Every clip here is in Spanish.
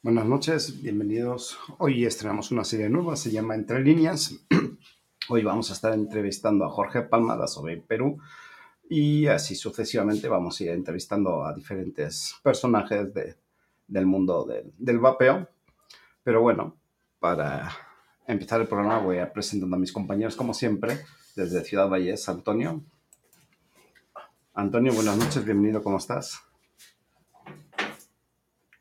Buenas noches, bienvenidos. Hoy estrenamos una serie nueva, se llama Entre Líneas. Hoy vamos a estar entrevistando a Jorge Palma de Asobe Perú y así sucesivamente vamos a ir entrevistando a diferentes personajes del mundo del, del vapeo. Pero bueno, para empezar el programa voy a presentar a mis compañeros como siempre desde Ciudad Valles, Antonio. Antonio, buenas noches, bienvenido, ¿cómo estás?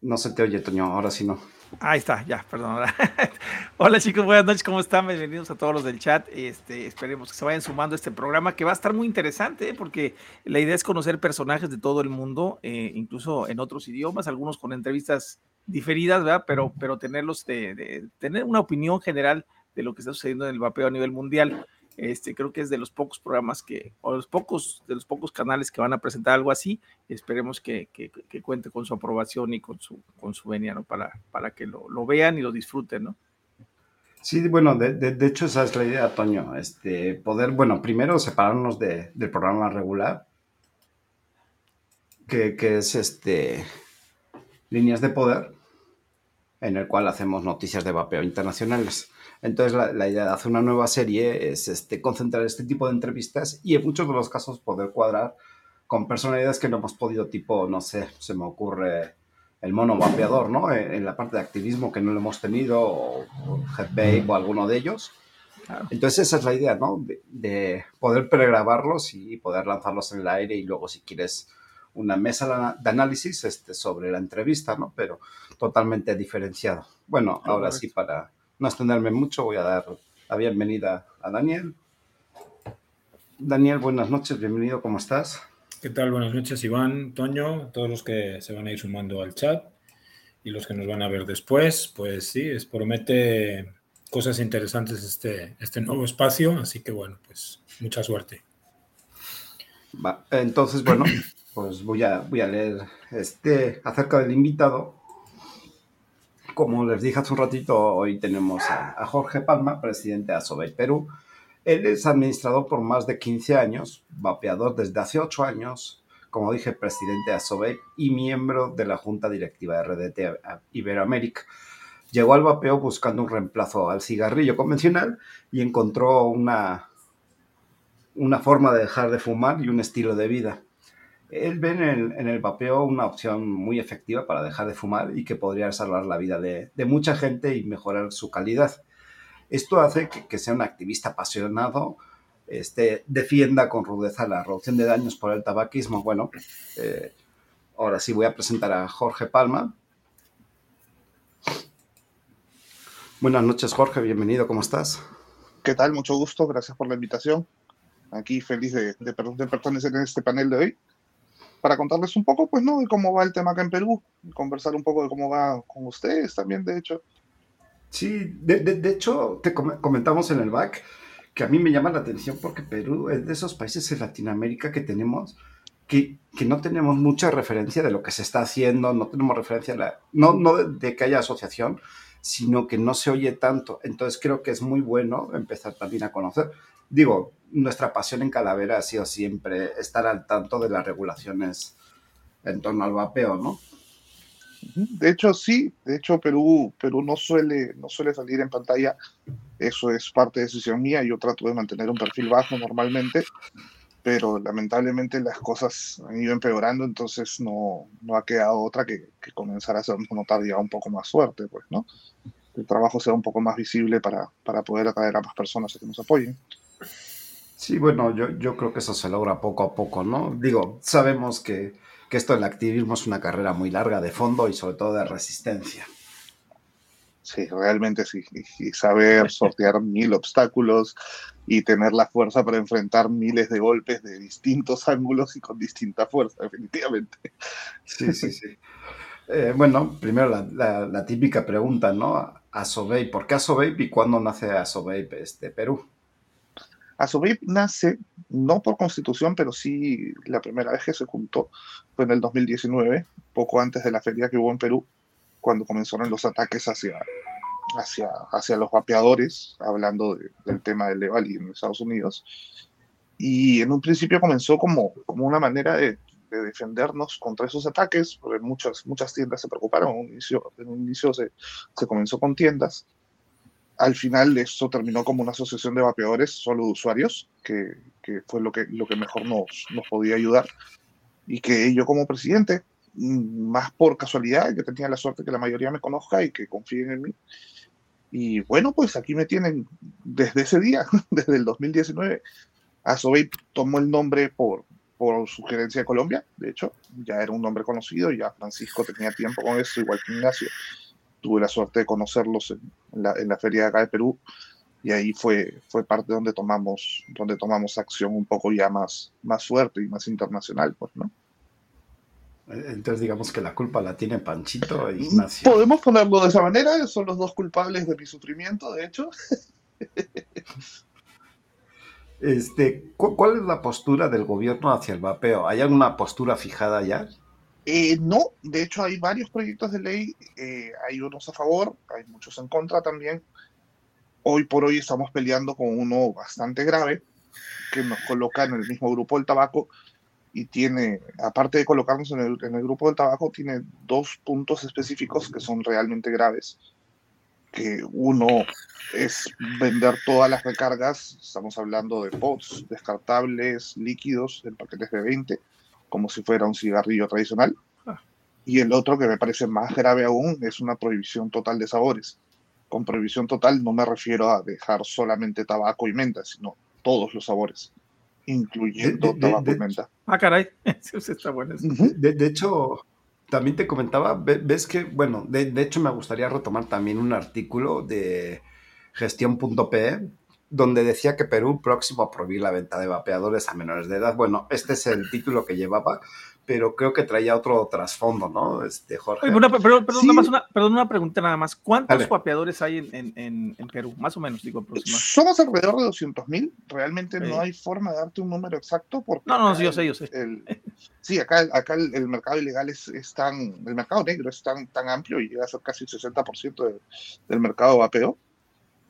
No se te oye, Toño, ahora sí no. Ahí está, ya, perdón. Hola chicos, buenas noches, ¿cómo están? Bienvenidos a todos los del chat. Este, esperemos que se vayan sumando a este programa que va a estar muy interesante ¿eh? porque la idea es conocer personajes de todo el mundo, eh, incluso en otros idiomas, algunos con entrevistas diferidas, ¿verdad? Pero, pero tenerlos de, tener una opinión general de lo que está sucediendo en el vapeo a nivel mundial. Este, creo que es de los pocos programas que, o los pocos, de los pocos canales que van a presentar algo así. Esperemos que, que, cuente con su aprobación y con su, con su venia, ¿no? Para, para que lo, lo vean y lo disfruten, ¿no? Sí, bueno, de, de, hecho esa es la idea, Toño. Este, poder, bueno, primero separarnos de, del programa regular, que, que es este líneas de poder, en el cual hacemos noticias de vapeo internacionales. Entonces, la, idea de hacer una nueva serie es este, concentrar este tipo de entrevistas y en muchos de los casos poder cuadrar con personalidades que no hemos podido, tipo, no sé, se me ocurre el mono vapeador, ¿no? En, la parte de activismo que no lo hemos tenido, o, o o alguno de ellos. Entonces esa es la idea, ¿no? De, de, poder pregrabarlos y poder lanzarlos en el aire y luego si quieres una mesa de análisis este, sobre la entrevista, ¿no? Pero totalmente diferenciado. Bueno, ahora sí, para no extenderme mucho, voy a dar la bienvenida a Daniel. Daniel, buenas noches, bienvenido, ¿cómo estás? ¿Qué tal? Buenas noches, Iván, Toño, todos los que se van a ir sumando al chat y los que nos van a ver después. Pues sí, es, promete cosas interesantes este, este nuevo espacio, así que bueno, pues mucha suerte. Va, entonces, bueno, pues voy a, voy a leer este acerca del invitado como les dije hace un ratito, hoy tenemos a, Jorge Palma, presidente de Asobey Perú. Él es administrador por más de 15 años, vapeador desde hace 8 años, como dije, presidente de Asobey y miembro de la junta directiva de RDT Iberoamérica. Llegó al vapeo buscando un reemplazo al cigarrillo convencional y encontró una, una forma de dejar de fumar y un estilo de vida. Él ve en el, vapeo una opción muy efectiva para dejar de fumar y que podría salvar la vida de, mucha gente y mejorar su calidad. Esto hace que, sea un activista apasionado, este, defienda con rudeza la reducción de daños por el tabaquismo. Bueno, eh, ahora sí voy a presentar a Jorge Palma. Buenas noches, Jorge, bienvenido, ¿cómo estás? ¿Qué tal? Mucho gusto, gracias por la invitación. Aquí feliz de, de, de pertenecer en este panel de hoy para contarles un poco, pues, ¿no? De cómo va el tema acá en Perú, conversar un poco de cómo va con ustedes también, de hecho. Sí, de, de, hecho, te comentamos en el back que a mí me llama la atención porque Perú es de esos países en Latinoamérica que tenemos que, que, no tenemos mucha referencia de lo que se está haciendo, no tenemos referencia, la, no, no de, que haya asociación, sino que no se oye tanto. Entonces creo que es muy bueno empezar también a conocer. Digo, nuestra pasión en Calavera ha sido siempre estar al tanto de las regulaciones en torno al vapeo, ¿no? De hecho, sí, de hecho Perú, Perú no, suele, no suele salir en pantalla, eso es parte de decisión mía, yo trato de mantener un perfil bajo normalmente, pero lamentablemente las cosas han ido empeorando, entonces no, no ha quedado otra que, que comenzar a hacer notar ya un poco más suerte, pues, ¿no? El trabajo sea un poco más visible para, para poder atraer a más personas a que nos apoyen. Sí, bueno, yo, yo creo que eso se logra poco a poco, ¿no? Digo, sabemos que, que esto del activismo es una carrera muy larga de fondo y sobre todo de resistencia. Sí, realmente sí. Y saber sortear mil obstáculos y tener la fuerza para enfrentar miles de golpes de distintos ángulos y con distinta fuerza, definitivamente. Sí, sí, sí. Eh, bueno, primero la, la, la, típica pregunta, ¿no? ¿por qué Asobey y cuándo nace Asobey este, Perú? ASOBIP nace no por constitución, pero sí la primera vez que se juntó fue en el 2019, poco antes de la feria que hubo en Perú, cuando comenzaron los ataques hacia, hacia, hacia los vapeadores, hablando del tema del Levali en Estados Unidos. Y en un principio comenzó como, como una manera de, defendernos contra esos ataques, porque muchas, muchas tiendas se preocuparon. En un inicio, en un inicio se, se comenzó con tiendas. Al final esto terminó como una asociación de vapeadores solo usuarios, que, fue lo que, lo que mejor nos, nos podía ayudar. Y que yo como presidente, mm, más por casualidad, que tenía la suerte que la mayoría me conozca y que confíen en mí, y bueno, pues aquí me tienen desde ese día, desde el 2019. Asobey tomó el nombre por, por sugerencia de Colombia, de hecho, ya era un nombre conocido, ya Francisco tenía tiempo con eso, igual que Ignacio. Tuve la suerte de conocerlos en, la, en la, feria de acá de Perú y ahí fue, fue parte donde tomamos, donde tomamos acción un poco ya más, más fuerte y más internacional, pues, ¿no? Entonces digamos que la culpa la tiene Panchito e Ignacio. Podemos ponerlo de esa manera, son los dos culpables de mi sufrimiento, de hecho. Este, ¿Cuál es la postura del gobierno hacia el vapeo? ¿Hay alguna postura fijada ya? Eh, no, de hecho hay varios proyectos de ley, eh, hay unos a favor, hay muchos en contra también. Hoy por hoy estamos peleando con uno bastante grave que nos coloca en el mismo grupo del tabaco y tiene, aparte de colocarnos en el, en el grupo del tabaco, tiene dos puntos específicos que son realmente graves. Que uno es vender todas las recargas, estamos hablando de pots, descartables, líquidos, en paquetes de 20, como si fuera un cigarrillo tradicional. Y el otro que me parece más grave aún es una prohibición total de sabores. Con prohibición total no me refiero a dejar solamente tabaco y menta, sino todos los sabores incluyendo de, tabaco y menta. Ah, caray, eso está bueno. De, de, hecho, también te comentaba, ves que, bueno, de, hecho me gustaría retomar también un artículo de gestión.pe donde decía que Perú próximo a prohibir la venta de vapeadores a menores de edad. Bueno, este es el título que llevaba, pero creo que traía otro trasfondo, ¿no? Este, Jorge. Oye, una, perdón, perdón, sí. una, perdón, una pregunta nada más. ¿Cuántos vapeadores hay en, en, en, Perú? Más o menos, digo, aproximadamente. Somos alrededor de 200 mil. Realmente sí. no hay forma de darte un número exacto. Porque no, no, sí, yo sé, yo sé. El, sí, acá, acá el, el, mercado ilegal es, es, tan, el mercado negro es tan, tan amplio y llega a ser casi el 60% de, del mercado vapeo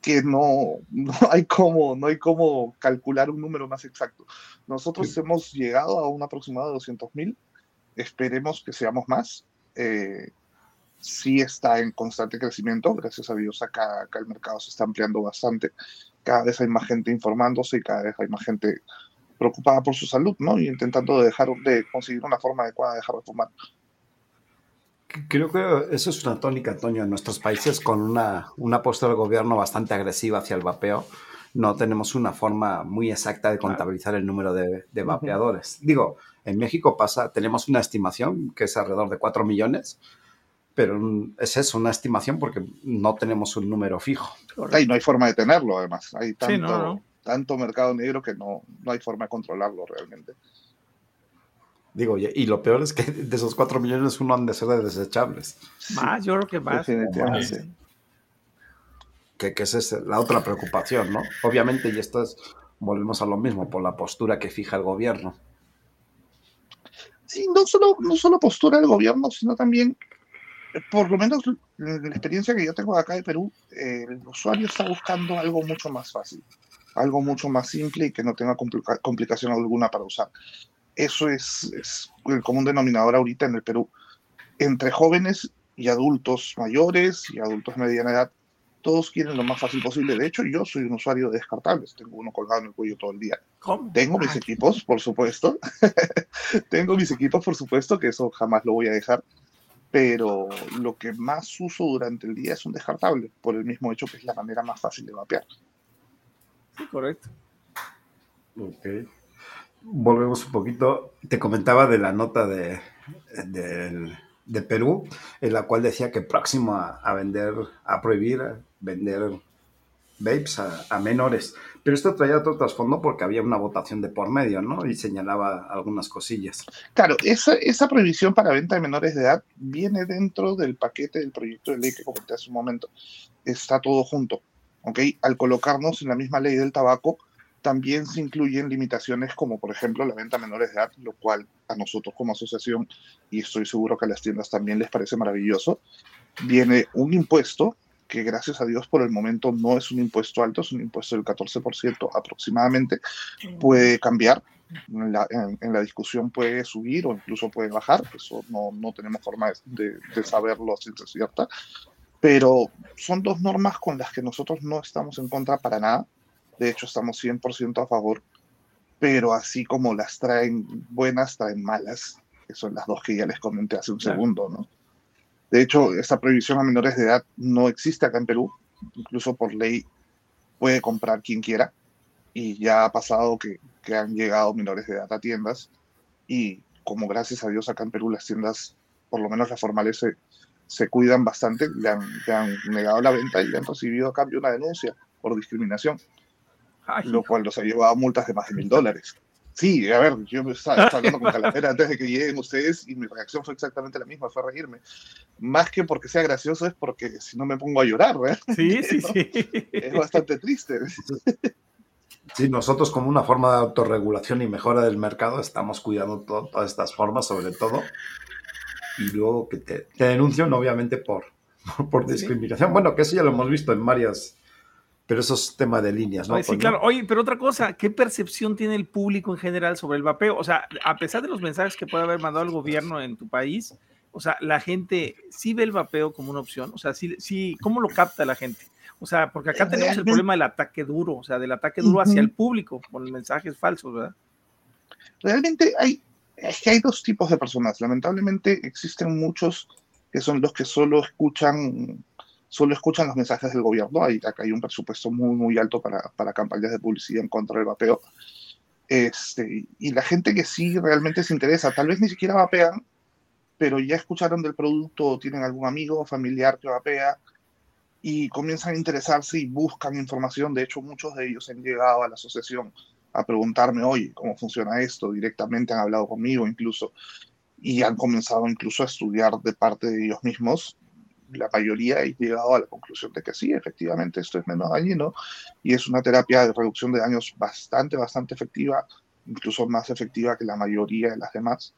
que no, no, hay cómo, no hay cómo calcular un número más exacto. Nosotros sí. hemos llegado a un aproximado de 200 mil esperemos que seamos más. Eh, sí está en constante crecimiento, gracias a Dios acá, acá, el mercado se está ampliando bastante. Cada vez hay más gente informándose y cada vez hay más gente preocupada por su salud, ¿no? Y intentando dejar de conseguir una forma adecuada de dejar de fumar. Creo que eso es una tónica, Antonio, en nuestros países con una, una postura del gobierno bastante agresiva hacia el vapeo. No tenemos una forma muy exacta de contabilizar el número de, de vapeadores. Digo, en México pasa, tenemos una estimación que es alrededor de 4 millones, pero es eso, una estimación porque no tenemos un número fijo. Y no hay forma de tenerlo, además. Hay tanto, sí, no, no. tanto mercado negro que no, no hay forma de controlarlo realmente. Digo, y lo peor es que de esos 4 millones uno han de ser de desechables. Más, yo creo que más. Definitivamente. Que, que esa es la otra preocupación, ¿no? Obviamente, y esto es, volvemos a lo mismo, por la postura que fija el gobierno. Sí, no solo, no solo postura del gobierno, sino también, por lo menos la experiencia que yo tengo acá de Perú, eh, el usuario está buscando algo mucho más fácil, algo mucho más simple y que no tenga complica complicación alguna para usar. Eso es, es el común denominador ahorita en el Perú. Entre jóvenes y adultos mayores y adultos de mediana edad, todos quieren lo más fácil posible. De hecho, yo soy un usuario de descartables, tengo uno colgado en el cuello todo el día. ¿Cómo? Tengo mis equipos, por supuesto. tengo mis equipos, por supuesto, que eso jamás lo voy a dejar. Pero lo que más uso durante el día es un descartable, por el mismo hecho que es la manera más fácil de vapear. Sí, correcto. Ok. Volvemos un poquito. Te comentaba de la nota de, de, de Perú, en la cual decía que próximo a, a vender, a prohibir vender vapes a, a, menores. Pero esto traía otro trasfondo porque había una votación de por medio, ¿no? Y señalaba algunas cosillas. Claro, esa, esa prohibición para venta de menores de edad viene dentro del paquete del proyecto de ley que comenté hace un momento. Está todo junto, ¿ok? Al colocarnos en la misma ley del tabaco, también se incluyen limitaciones como, por ejemplo, la venta a menores de edad, lo cual a nosotros como asociación, y estoy seguro que a las tiendas también les parece maravilloso, viene un impuesto que gracias a Dios por el momento no es un impuesto alto, es un impuesto del 14% aproximadamente, puede cambiar en la, discusión puede subir o incluso puede bajar, eso no, no tenemos forma de, de saberlo ciencia cierta, pero son dos normas con las que nosotros no estamos en contra para nada, de hecho estamos 100% a favor, pero así como las traen buenas, traen malas, que son las dos que ya les comenté hace un segundo, ¿no? De hecho, esta prohibición a menores de edad no existe acá en Perú, incluso por ley puede comprar quien quiera, y ya ha pasado que, que han llegado menores de edad a tiendas, y como gracias a Dios acá en Perú las tiendas, por lo menos las formales, se, se cuidan bastante, le han, le han, negado la venta y le han recibido a cambio una denuncia por discriminación, lo cual los ha llevado a multas de más de mil dólares. Sí, a ver, yo estaba, estaba hablando con Calavera antes de que lleguen ustedes y mi reacción fue exactamente la misma, fue reírme. Más que porque sea gracioso, es porque si no me pongo a llorar, ¿verdad? Sí, sí, sí. Es bastante triste. Sí, nosotros como una forma de autorregulación y mejora del mercado estamos cuidando todas estas formas, sobre todo, y luego que te, te denuncian obviamente por, por discriminación. Bueno, que eso ya lo hemos visto en varias pero eso es tema de líneas, ¿no? sí, claro. Oye, pero otra cosa, ¿qué percepción tiene el público en general sobre el vapeo? O sea, a pesar de los mensajes que puede haber mandado el gobierno en tu país, o sea, la gente sí ve el vapeo como una opción, o sea, sí, sí ¿cómo lo capta la gente? O sea, porque acá tenemos el problema del ataque duro, o sea, del ataque duro hacia el público, con mensajes falsos, ¿verdad? Realmente hay, es que hay dos tipos de personas. Lamentablemente existen muchos que son los que solo escuchan solo escuchan los mensajes del gobierno. Hay, acá hay un presupuesto muy, muy alto para, para campañas de publicidad en contra del vapeo. Este, y la gente que sí realmente se interesa, tal vez ni siquiera vapean, pero ya escucharon del producto o tienen algún amigo o familiar que vapea y comienzan a interesarse y buscan información. De hecho, muchos de ellos han llegado a la asociación a preguntarme, oye, ¿cómo funciona esto? Directamente han hablado conmigo incluso y han comenzado incluso a estudiar de parte de ellos mismos la mayoría ha llegado a la conclusión de que sí, efectivamente esto es menos dañino y es una terapia de reducción de daños bastante, bastante efectiva, incluso más efectiva que la mayoría de las demás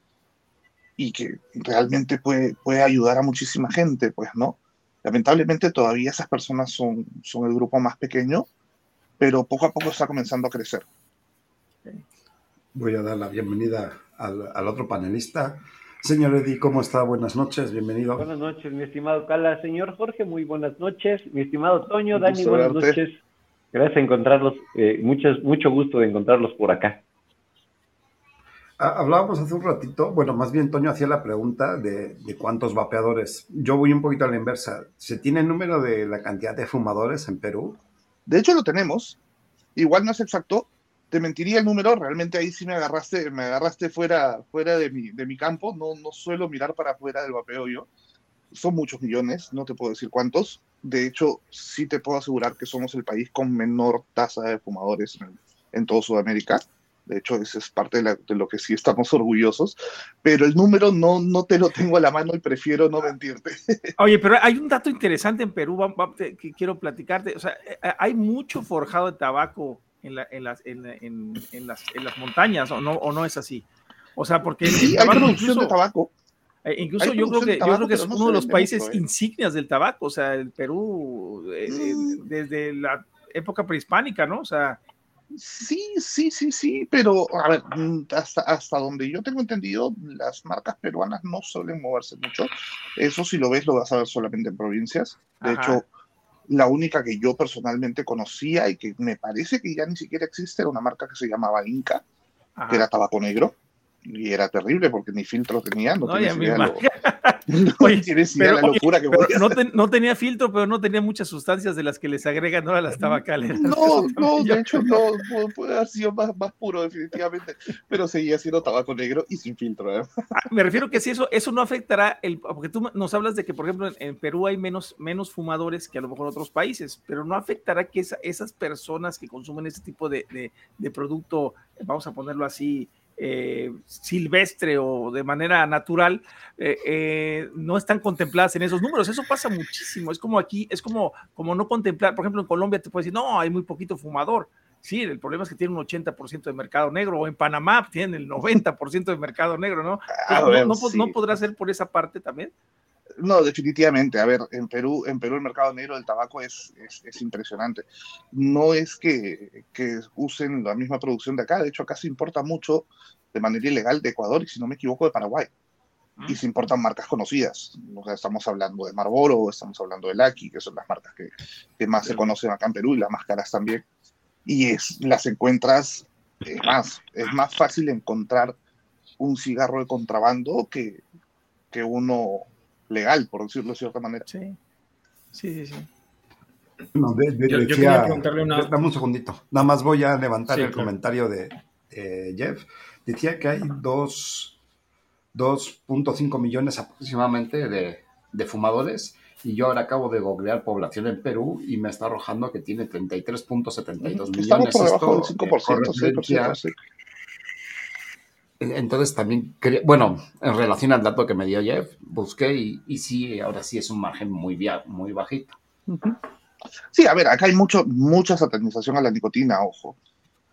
y que realmente puede, puede ayudar a muchísima gente, pues, ¿no? Lamentablemente todavía esas personas son, son el grupo más pequeño, pero poco a poco está comenzando a crecer. Voy a dar la bienvenida al, al otro panelista. Señor Eddy, ¿cómo está? Buenas noches, bienvenido. Buenas noches, mi estimado Cala. Señor Jorge, muy buenas noches. Mi estimado Toño, Dani, buenas noches. Gracias de encontrarlos, eh, muchos, mucho gusto de encontrarlos por acá. Hablábamos hace un ratito, bueno, más bien Toño hacía la pregunta de, de, cuántos vapeadores. Yo voy un poquito a la inversa. ¿Se tiene el número de la cantidad de fumadores en Perú? De hecho, lo tenemos. Igual no es exacto, te mentiría el número, realmente ahí sí me agarraste, me agarraste fuera, fuera de, mi, de mi campo, no, no suelo mirar para afuera del vapeo yo. Son muchos millones, no te puedo decir cuántos. De hecho, sí te puedo asegurar que somos el país con menor tasa de fumadores en, en toda Sudamérica. De hecho, eso es parte de, la, de, lo que sí estamos orgullosos. Pero el número no, no te lo tengo a la mano y prefiero no mentirte. Oye, pero hay un dato interesante en Perú que quiero platicarte. O sea, eh, hay mucho forjado de tabaco en, la, en, las, en, en, las, en las montañas, ¿o no, ¿o no es así? O sea, porque sí, hay producción incluso, de tabaco. Eh, incluso yo creo, que, tabaco, yo creo que es no uno de los países mucho, ¿eh? insignias del tabaco, o sea, el Perú, eh, mm. desde la época prehispánica, ¿no? O sea... Sí, sí, sí, sí, pero a ver, mm, hasta, hasta donde yo tengo entendido, las marcas peruanas no suelen moverse mucho. Eso si lo ves, lo vas a ver solamente en provincias. De Ajá. hecho, la única que yo personalmente conocía y que me parece que ya ni siquiera existe era una marca que se llamaba Inca, Ajá. que era tabaco negro. Y era terrible porque ni filtro tenía. No, no tenía idea, lo, no oye, tienes idea pero, la locura oye, que voy no, ten, no, tenía filtro, pero no tenía muchas sustancias de las que les agregan ahora las tabacales. No, no, de hecho, no, puede haber sido más, más, puro, definitivamente. Pero seguía siendo tabaco negro y sin filtro. ¿eh? Ah, me refiero que si eso, eso no afectará, el, porque tú nos hablas de que, por ejemplo, en, en, Perú hay menos, menos fumadores que a lo mejor en otros países, pero no afectará que esa, esas personas que consumen ese tipo de, de, de producto, vamos a ponerlo así, eh, silvestre o de manera natural, eh, eh, no están contempladas en esos números. Eso pasa muchísimo. Es como aquí, es como, como no contemplar, por ejemplo, en Colombia te puedes decir, no, hay muy poquito fumador. Sí, el problema es que tiene un 80% de mercado negro, o en Panamá tienen el 90% de mercado negro, ¿no? Ah, no, sí. no, podrá ser por esa parte también? No, definitivamente. A ver, en Perú, en Perú el mercado negro del tabaco es, es, impresionante. No es que, que, usen la misma producción de acá, de hecho acá se importa mucho de manera ilegal de Ecuador y si no me equivoco de Paraguay. Y se importan marcas conocidas. O sea, estamos hablando de Marlboro, estamos hablando de Lucky, que son las marcas que, que más se conocen acá en Perú y las más caras también. Y es, las encuentras, es más, es más fácil encontrar un cigarro de contrabando que, que uno legal, por decirlo de cierta manera. Sí, sí, sí. sí. No, de, de, yo, decía, una... Dame un segundito. Nada más voy a levantar el comentario de Jeff. Decía que hay 2.5 millones aproximadamente de, de, fumadores y yo ahora acabo de googlear población en Perú y me está arrojando que tiene 33.72 millones. Estamos por debajo del 5%, sí, por cierto, sí. Entonces también, bueno, en relación al dato que me dio Jeff, busqué y, sí, ahora sí es un margen muy, muy bajito. Sí, a ver, acá hay mucho, mucha satanización a la nicotina, ojo.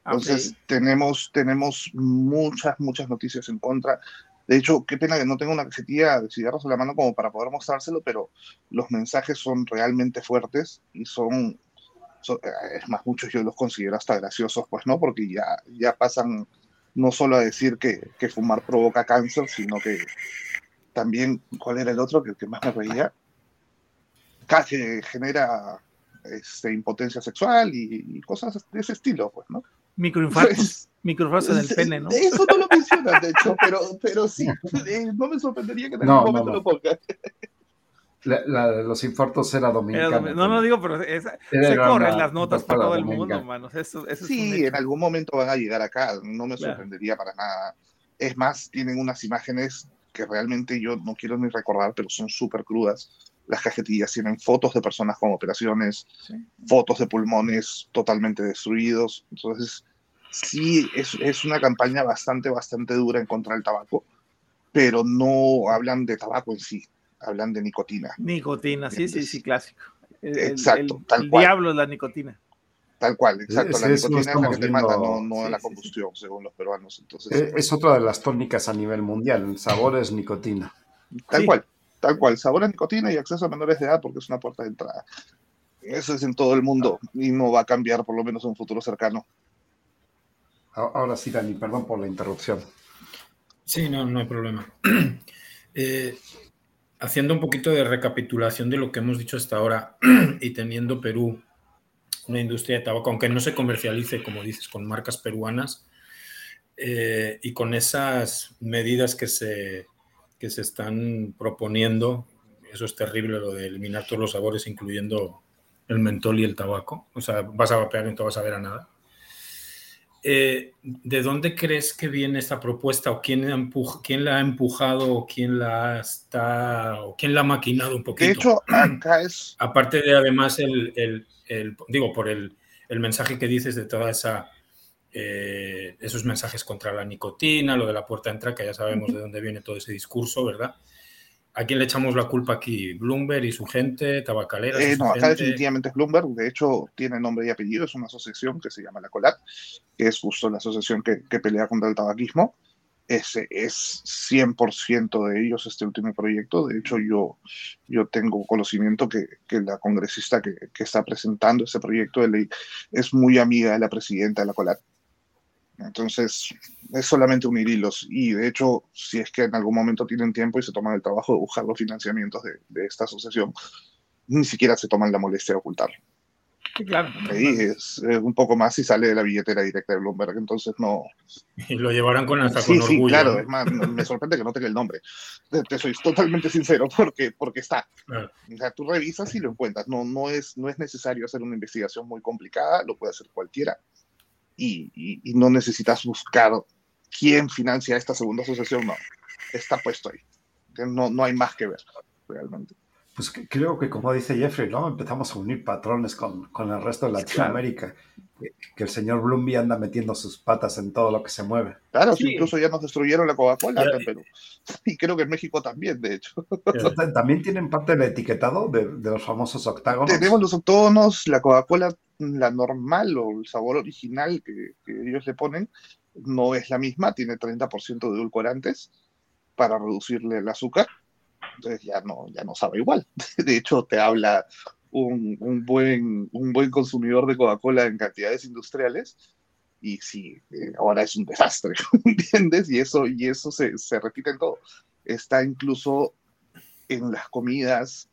Entonces tenemos, tenemos muchas, muchas noticias en contra. De hecho, qué pena que no tengo una cajetilla de cigarros en la mano como para poder mostrárselo, pero los mensajes son realmente fuertes y son, son es más, muchos yo los considero hasta graciosos, pues no, porque ya, ya pasan no solo a decir que, que, fumar provoca cáncer, sino que también, ¿cuál era el otro que, que más me reía? Que genera este, impotencia sexual y, cosas de ese estilo, pues, ¿no? Microinfartos, microinfartos en el pene, ¿no? Eso no lo mencionas, de hecho, pero, pero sí, eh, no me sorprendería que en algún momento lo pongas. La, de los infartos era dominicana. no, no digo, pero se corren las notas para todo el mundo, hermanos. sí, en algún momento van a llegar acá, no me sorprendería para nada. Es más, tienen unas imágenes que realmente yo no quiero ni recordar, pero son súper crudas. Las cajetillas tienen fotos de personas con operaciones, fotos de pulmones totalmente destruidos. Entonces, sí, es, es una campaña bastante, bastante dura en contra del tabaco, pero no hablan de tabaco en sí hablan de nicotina. Nicotina, sí, sí, sí, clásico. exacto, tal el diablo es la nicotina. Tal cual, exacto. la nicotina es la que te mata, no, la combustión, según los peruanos. Entonces, es, es, otra de las tónicas a nivel mundial. El sabor es nicotina. Tal cual, tal cual. Sabor es nicotina y acceso a menores de edad porque es una puerta de entrada. Eso es en todo el mundo y no va a cambiar, por lo menos en un futuro cercano. Ahora sí, Dani, perdón por la interrupción. Sí, no, no hay problema. eh, haciendo un poquito de recapitulación de lo que hemos dicho hasta ahora y teniendo Perú una industria de tabaco, aunque no se comercialice, como dices, con marcas peruanas eh, y con esas medidas que se, que se están proponiendo, eso es terrible, lo de eliminar todos los sabores, incluyendo el mentol y el tabaco. O sea, vas a vapear y no vas a ver a nada. Eh, ¿de dónde crees que viene esta propuesta o quién, quién la ha empujado o quién la está o quién la ha maquinado un poquito? De hecho, acá es... Aparte de además el, digo, por el, mensaje que dices de toda esa... Eh, esos mensajes contra la nicotina, lo de la puerta de entrada, que ya sabemos de dónde viene todo ese discurso, ¿verdad? ¿A quién le echamos la culpa aquí? ¿Bloomberg y su gente? ¿Tabacalera? Eh, no, acá definitivamente es Bloomberg. De hecho, tiene nombre y apellido. Es una asociación que se llama la COLAT, que es justo la asociación que, pelea contra el tabaquismo. Ese es 100% de ellos este último proyecto. De hecho, yo, yo tengo conocimiento que, que la congresista que, que, está presentando ese proyecto de ley es muy amiga de la presidenta de la COLAT. Entonces, es solamente unir hilos. Y de hecho, si es que en algún momento tienen tiempo y se toman el trabajo de buscar los financiamientos de, esta asociación, ni siquiera se toman la molestia de ocultarlo. Sí, claro. Ahí es, un poco más y sale de la billetera directa de Bloomberg, entonces no. Y lo llevarán con hasta sí, con sí, claro, es más, me sorprende que no tenga el nombre. Te, soy totalmente sincero, porque, porque está. O sea, tú revisas y lo encuentras. No, no, es, no es necesario hacer una investigación muy complicada, lo puede hacer cualquiera y, no necesitas buscar quién financia esta segunda asociación, no, está puesto ahí. No, no hay más que ver, realmente. Pues creo que como dice Jeffrey, ¿no? Empezamos a unir patrones con, con el resto de Latinoamérica. Que el señor Bloomby anda metiendo sus patas en todo lo que se mueve. Claro, incluso ya nos destruyeron la Coca-Cola en Perú. Y creo que en México también, de hecho. También tienen parte del etiquetado de, de los famosos octágonos. Tenemos los octágonos, la Coca-Cola la normal o el sabor original que, ellos le ponen no es la misma, tiene 30% de edulcorantes para reducirle el azúcar. entonces ya no, ya no sabe igual. De hecho, te habla un, un buen, un buen consumidor de Coca-Cola en cantidades industriales y sí, eh, ahora es un desastre, ¿entiendes? Y eso, y eso se, se repite en todo. Está incluso en las comidas,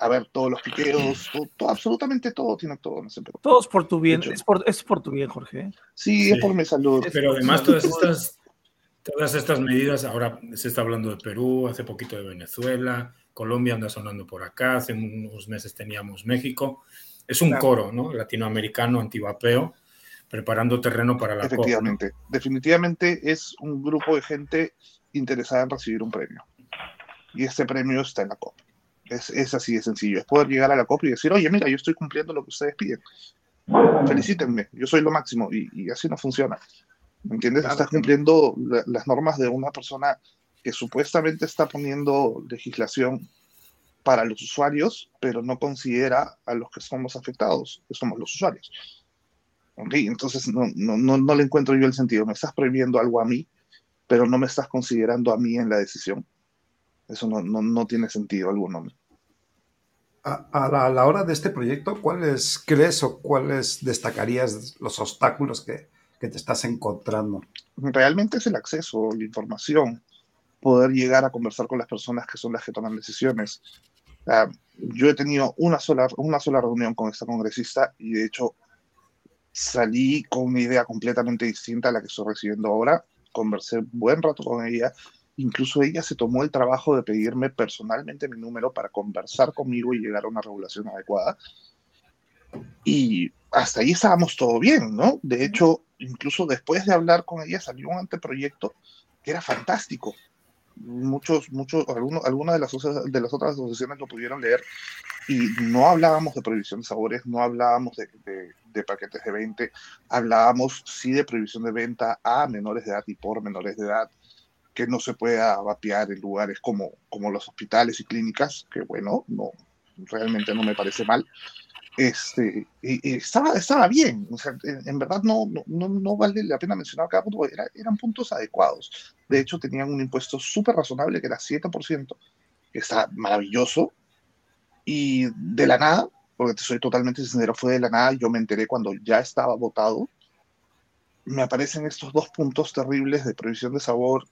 a ver, todos los piqueos, todo, absolutamente todo tiene todo. No sé, pero, Todos por tu bien, es, por, es por tu bien, Jorge. Sí, es por mi salud. Pero además todas estas, todas estas medidas, ahora se está hablando de Perú, hace poquito de Venezuela, Colombia anda sonando por acá, hace unos meses teníamos México. Es un coro, ¿no? Latinoamericano antivapeo, preparando terreno para la Efectivamente, definitivamente es un grupo de gente interesada en recibir un premio. Y este premio está en la COP. Es, es, así de sencillo. Es poder llegar a la COP y decir, oye, mira, yo estoy cumpliendo lo que ustedes piden. Felicítenme, yo soy lo máximo. Y, y así no funciona. ¿Me entiendes? Estás cumpliendo la, las normas de una persona que supuestamente está poniendo legislación para los usuarios, pero no considera a los que somos afectados, que somos los usuarios. ¿Okay? Entonces no, no, no, no, le encuentro yo el sentido. Me estás prohibiendo algo a mí, pero no me estás considerando a mí en la decisión. Eso no, no, no tiene sentido alguno. A, a, la, a, la, hora de este proyecto, ¿cuáles crees o cuáles destacarías los obstáculos que, que te estás encontrando? Realmente es el acceso, la información poder llegar a conversar con las personas que son las que toman decisiones. Uh, yo he tenido una sola, una sola reunión con esta congresista y de hecho salí con una idea completamente distinta a la que estoy recibiendo ahora. Conversé buen rato con ella. Incluso ella se tomó el trabajo de pedirme personalmente mi número para conversar conmigo y llegar a una regulación adecuada. Y hasta ahí estábamos todo bien, ¿no? De hecho, incluso después de hablar con ella salió un anteproyecto que era fantástico muchos, muchos, algunos, algunas de las, de las otras asociaciones lo pudieron leer y no hablábamos de prohibición de sabores, no hablábamos de, de, de, paquetes de 20, hablábamos sí de prohibición de venta a menores de edad y por menores de edad, que no se pueda vapear en lugares como, como los hospitales y clínicas, que bueno, no, realmente no me parece mal, este, y, y estaba, estaba bien, o sea, en, en verdad no, no, no, vale la pena mencionar cada punto, era, eran puntos adecuados. De hecho, tenían un impuesto súper razonable que era 7%, que está maravilloso, y de la nada, porque te soy totalmente sincero, fue de la nada, yo me enteré cuando ya estaba votado, me aparecen estos dos puntos terribles de prohibición de sabor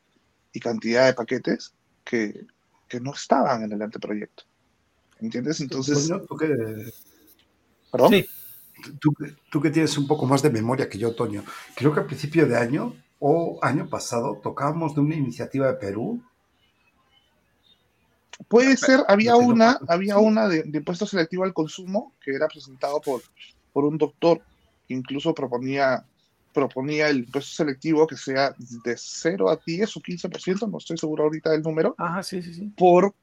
y cantidad de paquetes que, que no estaban en el anteproyecto. ¿Entiendes? Entonces... Bueno, ¿tú qué? ¿Perdón? Sí. Tú, tú, que tienes un poco más de memoria que yo, Toño, creo que a principio de año o año pasado tocábamos de una iniciativa de Perú. Puede ser, había una, había una de, de, impuesto selectivo al consumo que era presentado por, por un doctor que incluso proponía, proponía el impuesto selectivo que sea de 0 a 10 o 15%, no estoy seguro ahorita del número, Ajá, sí, sí, sí. por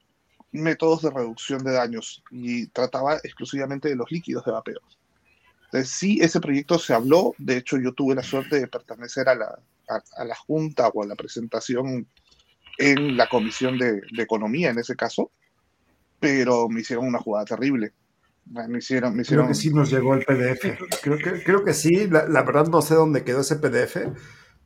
métodos de reducción de daños y trataba exclusivamente de los líquidos de vapeo. Entonces, sí, ese proyecto se habló, de hecho yo tuve la suerte de pertenecer a la, a, a la junta o a la presentación en la comisión de, de, economía en ese caso, pero me hicieron una jugada terrible. Me hicieron, me hicieron... Creo que sí nos llegó el PDF. Creo que, creo que sí, la, la verdad no sé dónde quedó ese PDF,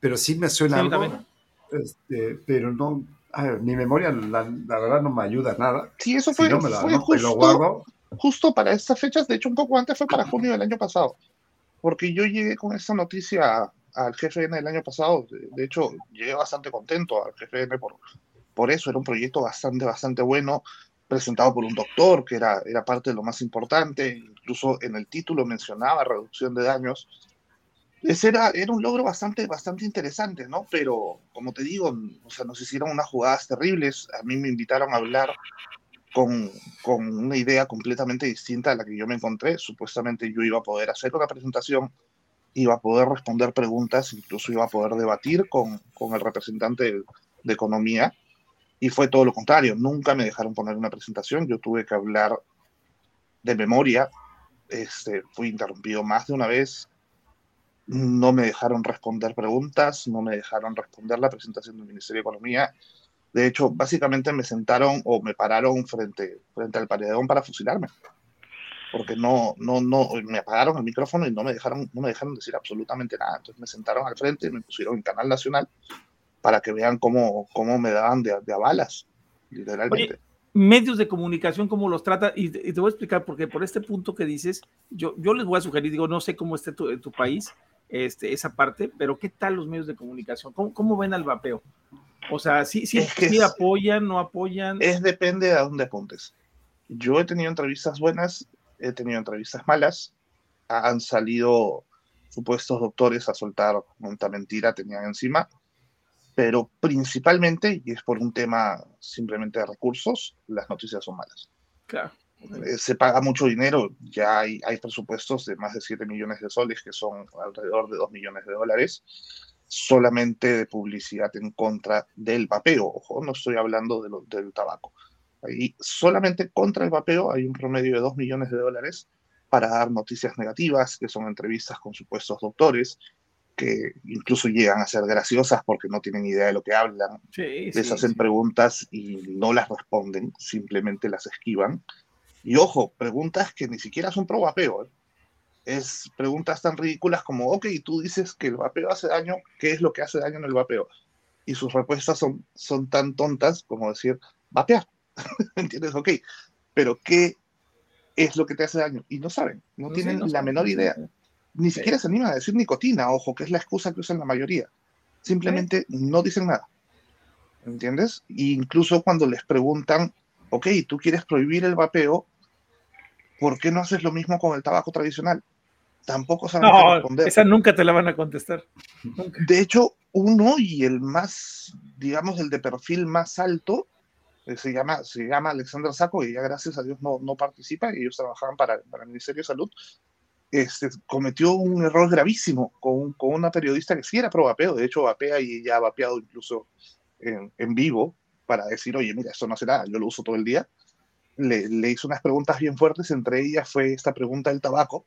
pero sí me suena sí, algo. Este, pero no, a ver, mi memoria, la, la, verdad, no me ayuda nada. Sí, eso fue, si no la, fue no, justo, justo, para estas fechas. De hecho, un poco antes fue para junio del año pasado. Porque yo llegué con esta noticia al GFN del año pasado. De, de hecho, llegué bastante contento al GFN por, por eso. Era un proyecto bastante, bastante bueno, presentado por un doctor, que era, era parte de lo más importante. Incluso en el título mencionaba reducción de daños ese era, era un logro bastante, bastante interesante, ¿no? Pero, como te digo, o sea, nos hicieron unas jugadas terribles. A mí me invitaron a hablar con, con una idea completamente distinta a la que yo me encontré. Supuestamente yo iba a poder hacer una presentación, iba a poder responder preguntas, incluso iba a poder debatir con, con el representante de, de economía. Y fue todo lo contrario. Nunca me dejaron poner una presentación. Yo tuve que hablar de memoria. Este, fui interrumpido más de una vez no me dejaron responder preguntas, no me dejaron responder la presentación del Ministerio de Economía. De hecho, básicamente me sentaron o me pararon frente, frente al paredón para fusilarme. Porque no, no, no, me apagaron el micrófono y no me dejaron, no me dejaron decir absolutamente nada. Entonces me sentaron al frente me pusieron en Canal Nacional para que vean cómo, cómo me daban de, de a balas, literalmente. Oye, medios de comunicación, cómo los trata, y, te voy a explicar, porque por este punto que dices, yo, yo les voy a sugerir, digo, no sé cómo esté tu, tu país, este, esa parte, pero ¿qué tal los medios de comunicación? ¿Cómo, cómo ven al vapeo? O sea, ¿sí, sí, sí apoyan, no apoyan? Es depende de a dónde apuntes. Yo he tenido entrevistas buenas, he tenido entrevistas malas, han salido supuestos doctores a soltar cuánta mentira tenían encima, pero principalmente, y es por un tema simplemente de recursos, las noticias son malas. Claro. Eh, se paga mucho dinero, ya hay, hay presupuestos de más de 7 millones de soles, que son alrededor de 2 millones de dólares, solamente de publicidad en contra del vapeo. Ojo, no estoy hablando de lo, del tabaco. Ahí solamente contra el vapeo hay un promedio de 2 millones de dólares para dar noticias negativas, que son entrevistas con supuestos doctores, que incluso llegan a ser graciosas porque no tienen idea de lo que hablan. Les hacen preguntas y no las responden, simplemente las esquivan. Y ojo, preguntas que ni siquiera son pro vapeo. ¿eh? Es preguntas tan ridículas como, ok, tú dices que el vapeo hace daño, ¿qué es lo que hace daño en el vapeo? Y sus respuestas son, son tan tontas como decir, vapear. ¿Entiendes? Ok, pero ¿qué es lo que te hace daño? Y no saben, no, tienen la menor idea. Ni siquiera se animan a decir nicotina, ojo, que es la excusa que usan la mayoría. Simplemente no dicen nada. ¿Entiendes? E incluso cuando les preguntan ok, tú quieres prohibir el vapeo, ¿por qué no haces lo mismo con el tabaco tradicional? Tampoco saben no, responder. Esa nunca te la van a contestar. De hecho, uno y el más, digamos, el de perfil más alto, eh, se llama, se llama Alexander Saco, y ya gracias a Dios no, no participa, y ellos trabajaban para, para el Ministerio de Salud, este, cometió un error gravísimo con, con, una periodista que sí era pro vapeo, de hecho vapea y ella ha vapeado incluso en, en vivo, para decir, oye, mira, esto no será, yo lo uso todo el día. Le, le hizo unas preguntas bien fuertes, entre ellas fue esta pregunta del tabaco,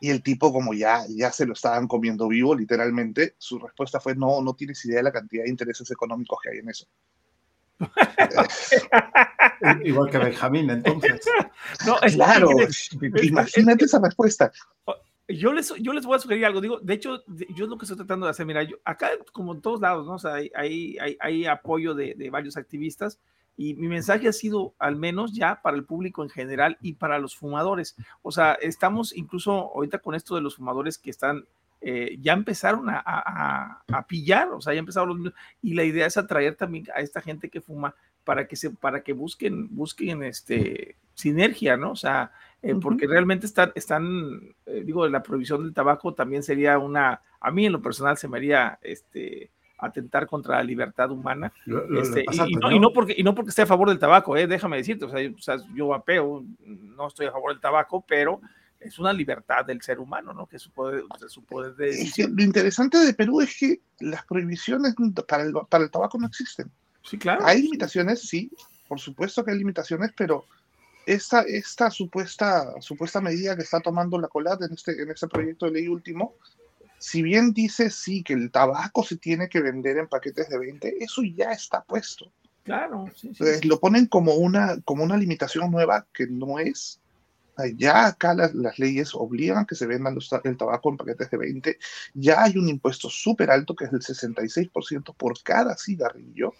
y el tipo, como ya, ya se lo estaban comiendo vivo, literalmente, su respuesta fue, no, no tienes idea de la cantidad de intereses económicos que hay en eso. Igual que Benjamín, entonces. No, claro, imagínate esa respuesta yo les, yo les voy a sugerir algo, digo, de hecho, yo es lo que estoy tratando de hacer, mira, yo, acá como en todos lados, ¿no? O sea, hay, hay, hay, apoyo de, de, varios activistas y mi mensaje ha sido al menos ya para el público en general y para los fumadores. O sea, estamos incluso ahorita con esto de los fumadores que están, eh, ya empezaron a, a, a, pillar, o sea, ya empezaron los... Y la idea es atraer también a esta gente que fuma para que, se, para que busquen, busquen este, sinergia, ¿no? O sea, eh, porque realmente están, están eh, digo, la prohibición del tabaco también sería una, a mí en lo personal se me haría, este, atentar contra la libertad humana. Este, y, no, porque, y no porque esté a favor del tabaco, eh, déjame decirte, o sea, yo, o sea, yo vapeo, no estoy a favor del tabaco, pero es una libertad del ser humano, ¿no? Que su poder, su poder de. Lo interesante de Perú es que las prohibiciones para el, para el tabaco no existen. Sí, claro. Hay limitaciones, sí, por supuesto que hay limitaciones, pero esta, esta supuesta, supuesta medida que está tomando la COLAT en este, en este proyecto de ley último, si bien dice sí que el tabaco se tiene que vender en paquetes de 20, eso ya está puesto. Claro. Lo ponen como una, como una limitación nueva que no es. Ya acá las, las leyes obligan que se vendan el tabaco en paquetes de 20. Ya hay un impuesto súper alto que es del 66% por cada cigarrillo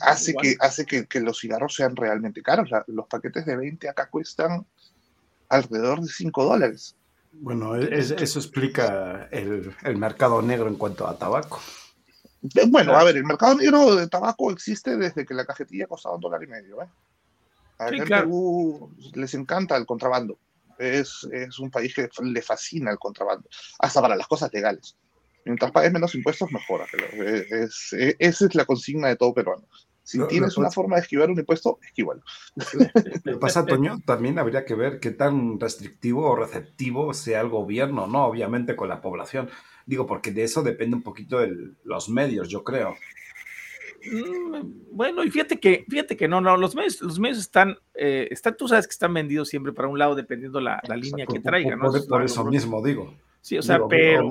hace, que, hace que, que, los cigarros sean realmente caros. los paquetes de 20 acá cuestan alrededor de 5 dólares. Bueno, e, eso explica el, el, mercado negro en cuanto a tabaco. Bueno, a ver, el mercado negro de tabaco existe desde que la cajetilla costaba un dólar y medio. ¿eh? A sí, Perú les encanta el contrabando. Es, es un país que le fascina el contrabando, hasta para las cosas legales. Mientras pagues menos impuestos, mejora. Es, esa es la consigna de todo peruano. Si tienes una forma de esquivar un impuesto, esquívalo. Lo que pasa, Toño, también habría que ver qué tan restrictivo o receptivo sea el gobierno, ¿no? Obviamente con la población. Digo, porque de eso depende un poquito de los medios, yo creo. Mm, bueno, y fíjate que, fíjate que no, no, los medios, los medios están, eh, están, tú sabes que están vendidos siempre para un lado dependiendo la, la línea que traigan. ¿no? Por, eso mismo digo. Sí, o sea, pero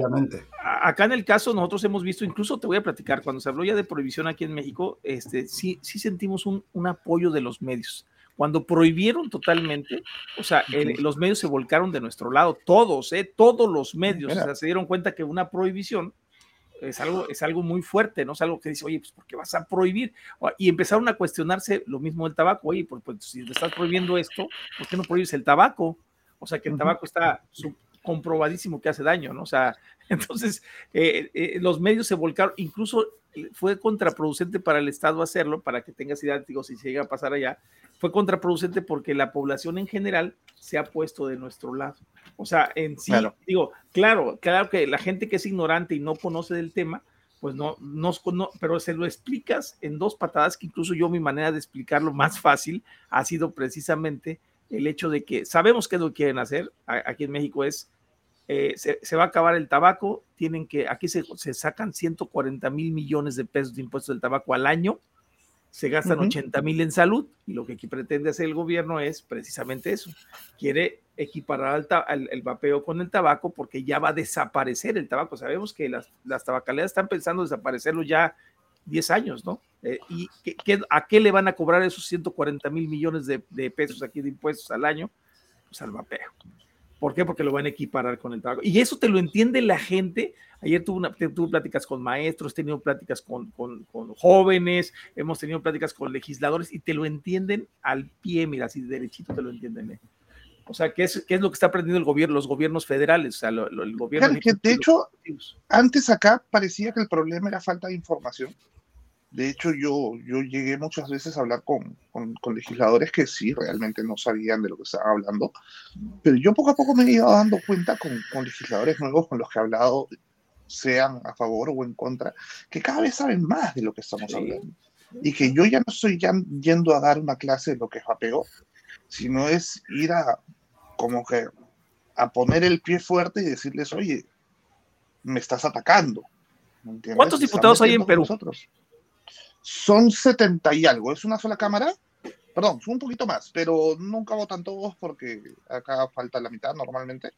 acá en el caso nosotros hemos visto, incluso te voy a platicar, cuando se habló ya de prohibición aquí en México, este, sí, sí sentimos un, un apoyo de los medios. Cuando prohibieron totalmente, o sea, los medios se volcaron de nuestro lado, todos, ¿eh? todos los medios, o sea, se dieron cuenta que una prohibición es algo, es algo muy fuerte, ¿no? Es algo que dice, oye, pues ¿por qué vas a prohibir? Y empezaron a cuestionarse lo mismo del tabaco, oye, pues, pues si le estás prohibiendo esto, ¿por qué no prohíbes el tabaco? O sea, que el tabaco está comprobadísimo que hace daño, ¿no? O sea, entonces eh, eh, los medios se volcaron, incluso fue contraproducente para el Estado hacerlo, para que tengas idea, digo, si se llega a pasar allá, fue contraproducente porque la población en general se ha puesto de nuestro lado. O sea, en sí, digo, claro, claro que la gente que es ignorante y no conoce del tema, pues no, no, no, pero se lo explicas en dos patadas, que incluso yo mi manera de explicarlo más fácil ha sido precisamente el hecho de que sabemos qué es lo que quieren hacer. Aquí en México es eh, se, va a acabar el tabaco, tienen que, aquí se, se, sacan 140 mil millones de pesos de impuestos del tabaco al año, se gastan 80 mil en salud y lo que aquí pretende hacer el gobierno es precisamente eso, quiere equiparar el vapeo con el tabaco porque ya va a desaparecer el tabaco. Sabemos que las, las tabacaleras están pensando desaparecerlo ya 10 años, ¿no? Eh, ¿Y a qué le van a cobrar esos 140 mil millones de, de pesos aquí de impuestos al año? Pues al vapeo. ¿Por qué? Porque lo van a equiparar con el tabaco. Y eso te lo entiende la gente. Ayer tuve, una, tuve pláticas con maestros, he tenido pláticas con, con, jóvenes, hemos tenido pláticas con legisladores y te lo entienden al pie, mira, así derechito te lo entienden. ¿eh? O sea, ¿qué es, ¿qué es lo que está aprendiendo el gobierno, los gobiernos federales? O sea, el gobierno. de hecho, antes acá parecía que el problema era falta de información. De hecho, yo, yo llegué muchas veces a hablar con, con, legisladores que sí, realmente no sabían de lo que estaban hablando, pero yo poco a poco me he ido dando cuenta con, con legisladores nuevos con los que he hablado, sean a favor o en contra, que cada vez saben más de lo que estamos hablando. Y que yo ya no estoy ya yendo a dar una clase de lo que es vapeo, sino es ir a como que a poner el pie fuerte y decirles, oye, me estás atacando. ¿Cuántos diputados hay en Perú? Nosotros son 70 y algo. ¿Es una sola cámara? Perdón, son un poquito más, pero nunca votan todos porque acá falta la mitad normalmente.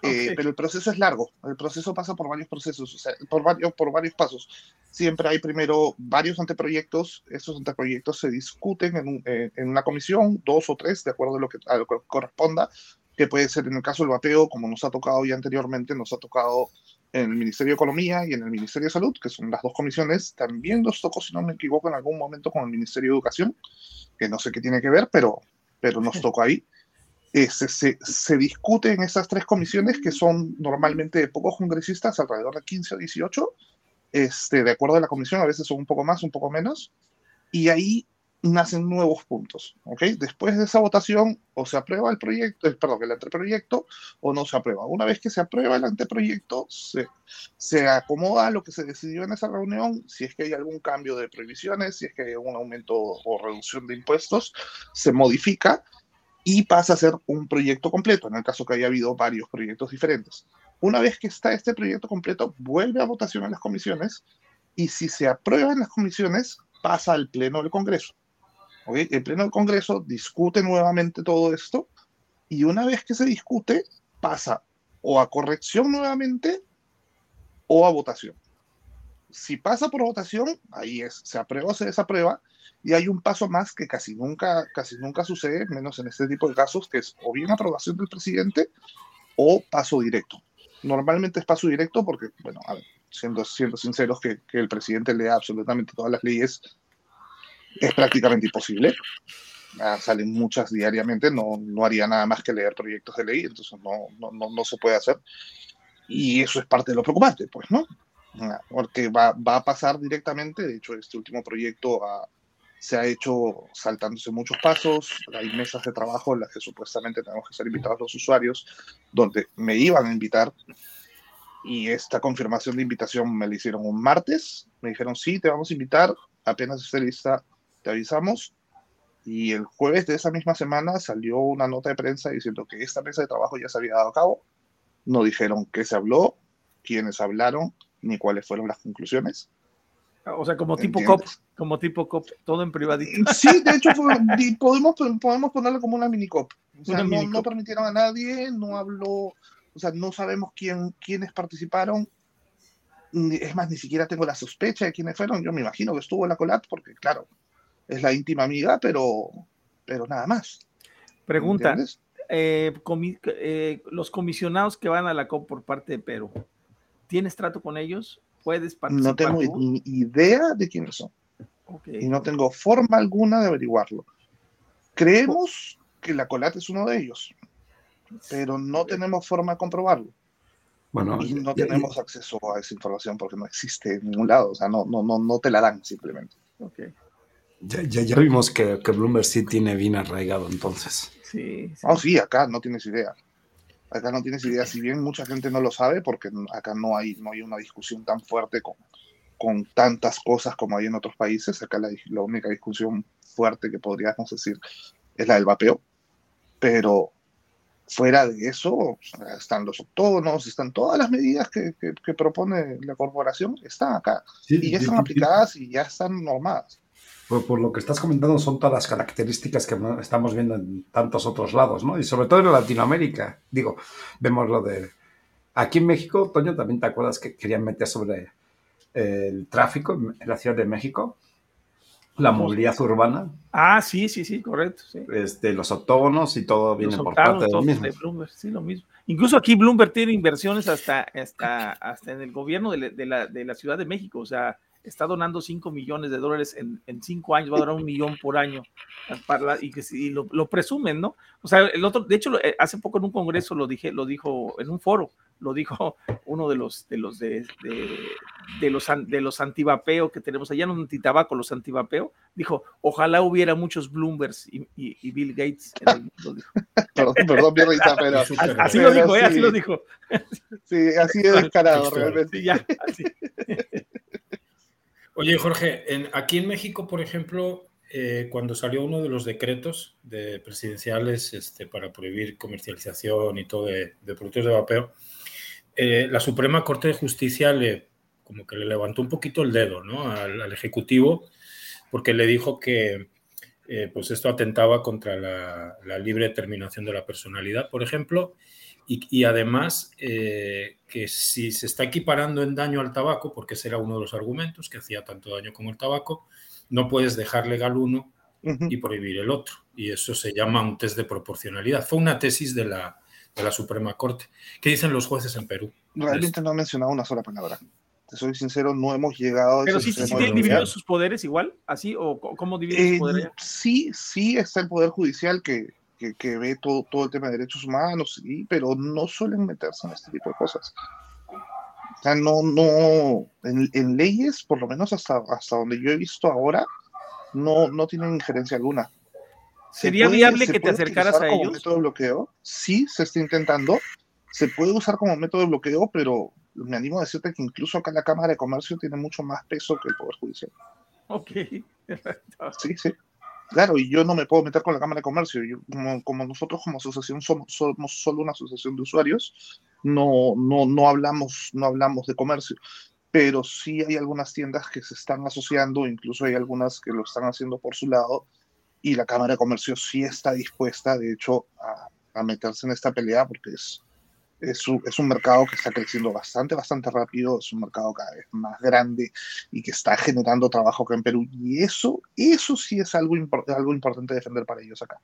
Eh, pero el proceso es largo. El proceso pasa por varios procesos, o sea, por varios, por varios pasos. Siempre hay primero varios anteproyectos. Esos anteproyectos se discuten en, eh, en una comisión, dos o tres, de acuerdo a lo que, a lo que corresponda que puede ser en el caso del vapeo, como nos ha tocado ya anteriormente, nos ha tocado en el Ministerio de Economía y en el Ministerio de Salud, que son las dos comisiones, también nos tocó, si no me equivoco, en algún momento con el Ministerio de Educación, que no sé qué tiene que ver, pero, pero nos tocó ahí. Eh, se, se, se, discute en esas tres comisiones, que son normalmente de pocos congresistas, alrededor de 15 o 18, este, de acuerdo a la comisión, a veces son un poco más, un poco menos, y ahí nacen nuevos puntos. ¿ok? Después de esa votación, o se aprueba el proyecto, el, perdón, el anteproyecto, o no se aprueba. Una vez que se aprueba el anteproyecto, se, se acomoda lo que se decidió en esa reunión, si es que hay algún cambio de prohibiciones, si es que hay algún aumento o reducción de impuestos, se modifica y pasa a ser un proyecto completo, en el caso que haya habido varios proyectos diferentes. Una vez que está este proyecto completo, vuelve a votación en las comisiones y si se aprueba en las comisiones, pasa al Pleno del Congreso. El Pleno del Congreso discute nuevamente todo esto y una vez que se discute pasa o a corrección nuevamente o a votación. Si pasa por votación, ahí es, se aprueba o se desaprueba y hay un paso más que casi nunca, casi nunca sucede, menos en este tipo de casos, que es o bien aprobación del presidente o paso directo. Normalmente es paso directo porque, bueno, a ver, siendo, siendo sinceros, que, que el presidente lea absolutamente todas las leyes es prácticamente imposible. Ah, salen muchas diariamente, no, no haría nada más que leer proyectos de ley, entonces no, no, no, no se puede hacer. Y eso es parte de lo preocupante, pues, ¿no? Ah, porque va, va a pasar directamente, de hecho, este último proyecto se ha hecho saltándose muchos pasos, hay mesas de trabajo en las que supuestamente tenemos que ser invitados los usuarios, donde me iban a invitar, y esta confirmación de invitación me la hicieron un martes, me dijeron, sí, te vamos a invitar, apenas esté lista, te avisamos. Y el jueves de esa misma semana salió una nota de prensa diciendo que esta mesa de trabajo ya se había dado a cabo. No dijeron qué se habló, quiénes hablaron, ni cuáles fueron las conclusiones. O sea, como tipo COP, como tipo COP, todo en privadito. Sí, de hecho, podemos, podemos ponerlo como una mini COP. O sea, no, no, permitieron a nadie, no habló, o sea, no sabemos quién, quiénes participaron. Es más, ni siquiera tengo la sospecha de quiénes fueron. Yo me imagino que estuvo la COLAT, porque, claro, es la íntima amiga, pero, pero nada más. Pregunta, eh, eh, los comisionados que van a la COP por parte de Perú, ¿tienes trato con ellos? ¿Puedes participar? No tengo ni idea de quiénes son. Y no tengo forma alguna de averiguarlo. Creemos que la Colate es uno de ellos, pero no tenemos forma de comprobarlo. Bueno, y no tenemos acceso a esa información porque no existe en ningún lado, o sea, no, no, no, no te la dan simplemente. Okay. Ya, ya, vimos que, que, Bloomberg sí tiene bien arraigado entonces. Sí, sí. Oh, sí, acá no tienes idea. Acá no tienes idea, si bien mucha gente no lo sabe, porque acá no hay, no hay una discusión tan fuerte con, con tantas cosas como hay en otros países. Acá la, la única discusión fuerte que podríamos decir es la del vapeo. Pero fuera de eso, están los octógonos, están todas las medidas que, que, propone la corporación, están acá. y ya están aplicadas y ya están normadas. Por, lo que estás comentando, son todas las características que estamos viendo en tantos otros lados, ¿no? Y sobre todo en Latinoamérica. Digo, vemos lo de. Aquí en México, Toño, también te acuerdas que querían meter sobre el tráfico en la Ciudad de México la movilidad urbana. Ah, sí, sí, sí, correcto. Este, los octógonos y todo viene por parte de lo mismo. Bloomberg, sí, lo mismo. Incluso aquí Bloomberg tiene inversiones hasta, hasta, hasta en el gobierno de, la, de la Ciudad de México. O sea, está donando 5 millones de dólares en, en cinco años, va a donar un millón por año, para, y que y lo, lo, presumen, ¿no? O sea, el otro, de hecho, eh, hace poco en un congreso lo dije, lo dijo en un foro, lo dijo uno de los de los de, de, los de los antivapeo que tenemos allá, no antitabaco, los antivapeo, dijo, ojalá hubiera muchos Bloombergs y, y, Bill Gates en el mundo. perdón, perdón, pero así, lo dijo, eh, así lo dijo. Sí, así de descarado, realmente. Sí, ya, así. Oye, Jorge, aquí en México, por ejemplo, eh, cuando salió uno de los decretos de presidenciales este, para prohibir comercialización y todo de, productos de vapeo, eh, la Suprema Corte de Justicia le como que le levantó un poquito el dedo ¿no? al, Ejecutivo porque le dijo que eh, pues esto atentaba contra la, la, libre determinación de la personalidad, por ejemplo, y, además eh, que si se está equiparando en daño al tabaco, porque ese era uno de los argumentos que hacía tanto daño como el tabaco, no puedes dejar legal uno y prohibir el otro. Y eso se llama un test de proporcionalidad. Fue una tesis de la, de la Suprema Corte. ¿Qué dicen los jueces en Perú? Realmente no han mencionado una sola palabra. Te soy sincero, no hemos llegado a... Pero sí, sí, tienen dividido sus poderes igual, así, o cómo dividen sus poderes. Sí, sí está el Poder Judicial que que, ve todo, todo el tema de derechos humanos, sí, pero no suelen meterse en este tipo de cosas. O sea, no, no, en, leyes, por lo menos hasta, hasta donde yo he visto ahora, no, no tienen injerencia alguna. ¿Sería viable que te acercaras a ellos? método de bloqueo? Sí, se está intentando. Se puede usar como método de bloqueo, pero me animo a decirte que incluso acá la Cámara de Comercio tiene mucho más peso que el Poder Judicial. Ok. sí, sí. Claro, y yo no me puedo meter con la Cámara de Comercio. como, nosotros como asociación somos, somos solo una asociación de usuarios, no, no, no, hablamos, no hablamos de comercio. Pero sí hay algunas tiendas que se están asociando, incluso hay algunas que lo están haciendo por su lado, y la Cámara de Comercio sí está dispuesta, de hecho, a, a meterse en esta pelea porque es, es un, es un, mercado que está creciendo bastante, bastante rápido, es un mercado cada vez más grande y que está generando trabajo acá en Perú. Y eso, eso sí es algo, algo importante defender para ellos acá.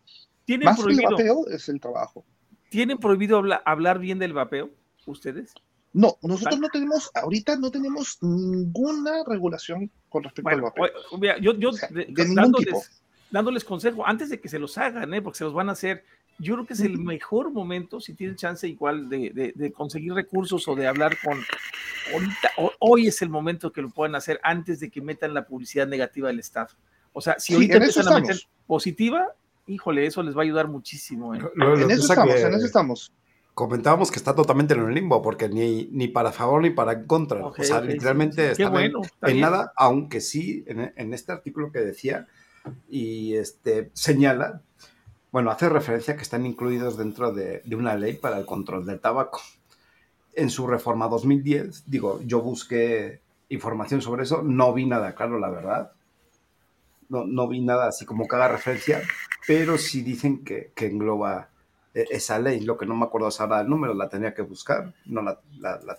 Más prohibido, el vapeo es el trabajo. ¿Tienen prohibido hablar bien del vapeo ustedes? No, nosotros no tenemos, ahorita no tenemos ninguna regulación con respecto al vapeo. Yo, yo dándoles, dándoles consejo, antes de que se los hagan, ¿eh? porque se los van a hacer, yo creo que es el mejor momento, si tienen chance igual de, conseguir recursos o de hablar con, ahorita, hoy es el momento que lo puedan hacer antes de que metan la publicidad negativa del Estado. O sea, si ahorita empiezan a meter positiva, híjole, eso les va a ayudar muchísimo. ¿eh? en, eso estamos, en eso estamos. Comentábamos que está totalmente en el limbo, porque ni, ni para favor ni para contra. o sea, literalmente está en, nada, aunque sí, en, en este artículo que decía, y este señala bueno, hace referencia que están incluidos dentro de, una ley para el control del tabaco. En su reforma 2010, digo, yo busqué información sobre eso, no vi nada claro, la verdad. No, no vi nada así como que haga referencia, pero sí dicen que, engloba e, esa ley. Lo que no me acuerdo es ahora el número, la tenía que buscar, no la,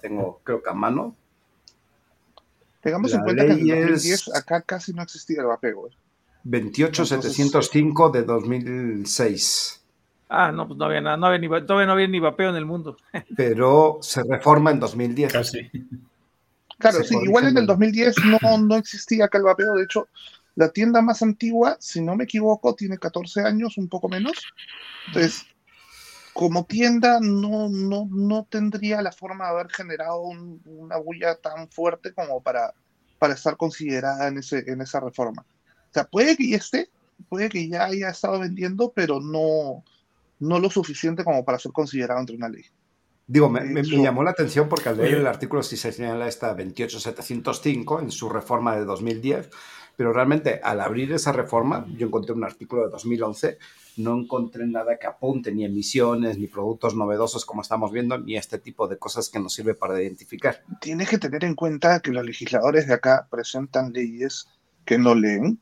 tengo creo que a mano. Tengamos en cuenta que en 2010 acá casi no existía el vapeo. ¿eh? 28705 de 2006. Ah, no, pues no había nada, no había ni, todavía no había ni vapeo en el mundo. Pero se reforma en 2010. Casi. Claro, sí, igual en el 2010 no, no existía acá el vapeo, de hecho, la tienda más antigua, si no me equivoco, tiene 14 años, un poco menos. Entonces, como tienda no, no, no tendría la forma de haber generado una bulla tan fuerte como para, para estar considerada en, ese, en esa reforma. O sea, puede que ya esté, puede que ya haya estado vendiendo, pero no, no lo suficiente como para ser considerado entre una ley. Digo, me, llamó la atención porque al leer el artículo sí se señala esta 28705 en su reforma de 2010, pero realmente al abrir esa reforma, yo encontré un artículo de 2011, no encontré nada que apunte ni emisiones, ni productos novedosos como estamos viendo, ni este tipo de cosas que nos sirve para identificar. Tienes que tener en cuenta que los legisladores de acá presentan leyes que no leen,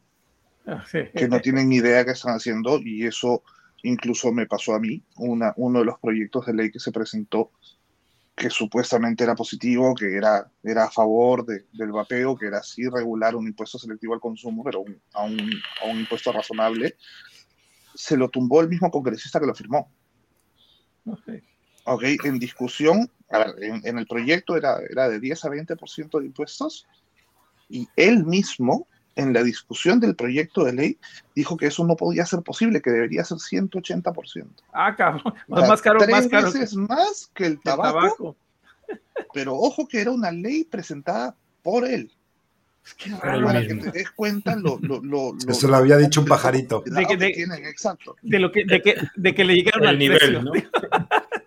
que no tienen ni idea qué están haciendo, y eso incluso me pasó a mí. Una, uno de los proyectos de ley que se presentó que supuestamente era positivo, que era, era a favor del vapeo, que era así regular un impuesto selectivo al consumo, pero a, un, a, un, impuesto razonable, se lo tumbó el mismo congresista que lo firmó. Ok, en discusión, a ver, en, en, el proyecto era, era de 10 a 20% de impuestos y él mismo, en la discusión del proyecto de ley, dijo que eso no podía ser posible, que debería ser 180%. Ah, cabrón, más caro, tres más caro. veces más que el tabaco, Pero ojo que era una ley presentada por él. Es que para que te des cuenta lo, lo, lo, Eso lo había dicho un pajarito. De que, de, tienen, exacto. De, lo que, de, que, de que le llegaron al nivel, precio. ¿no?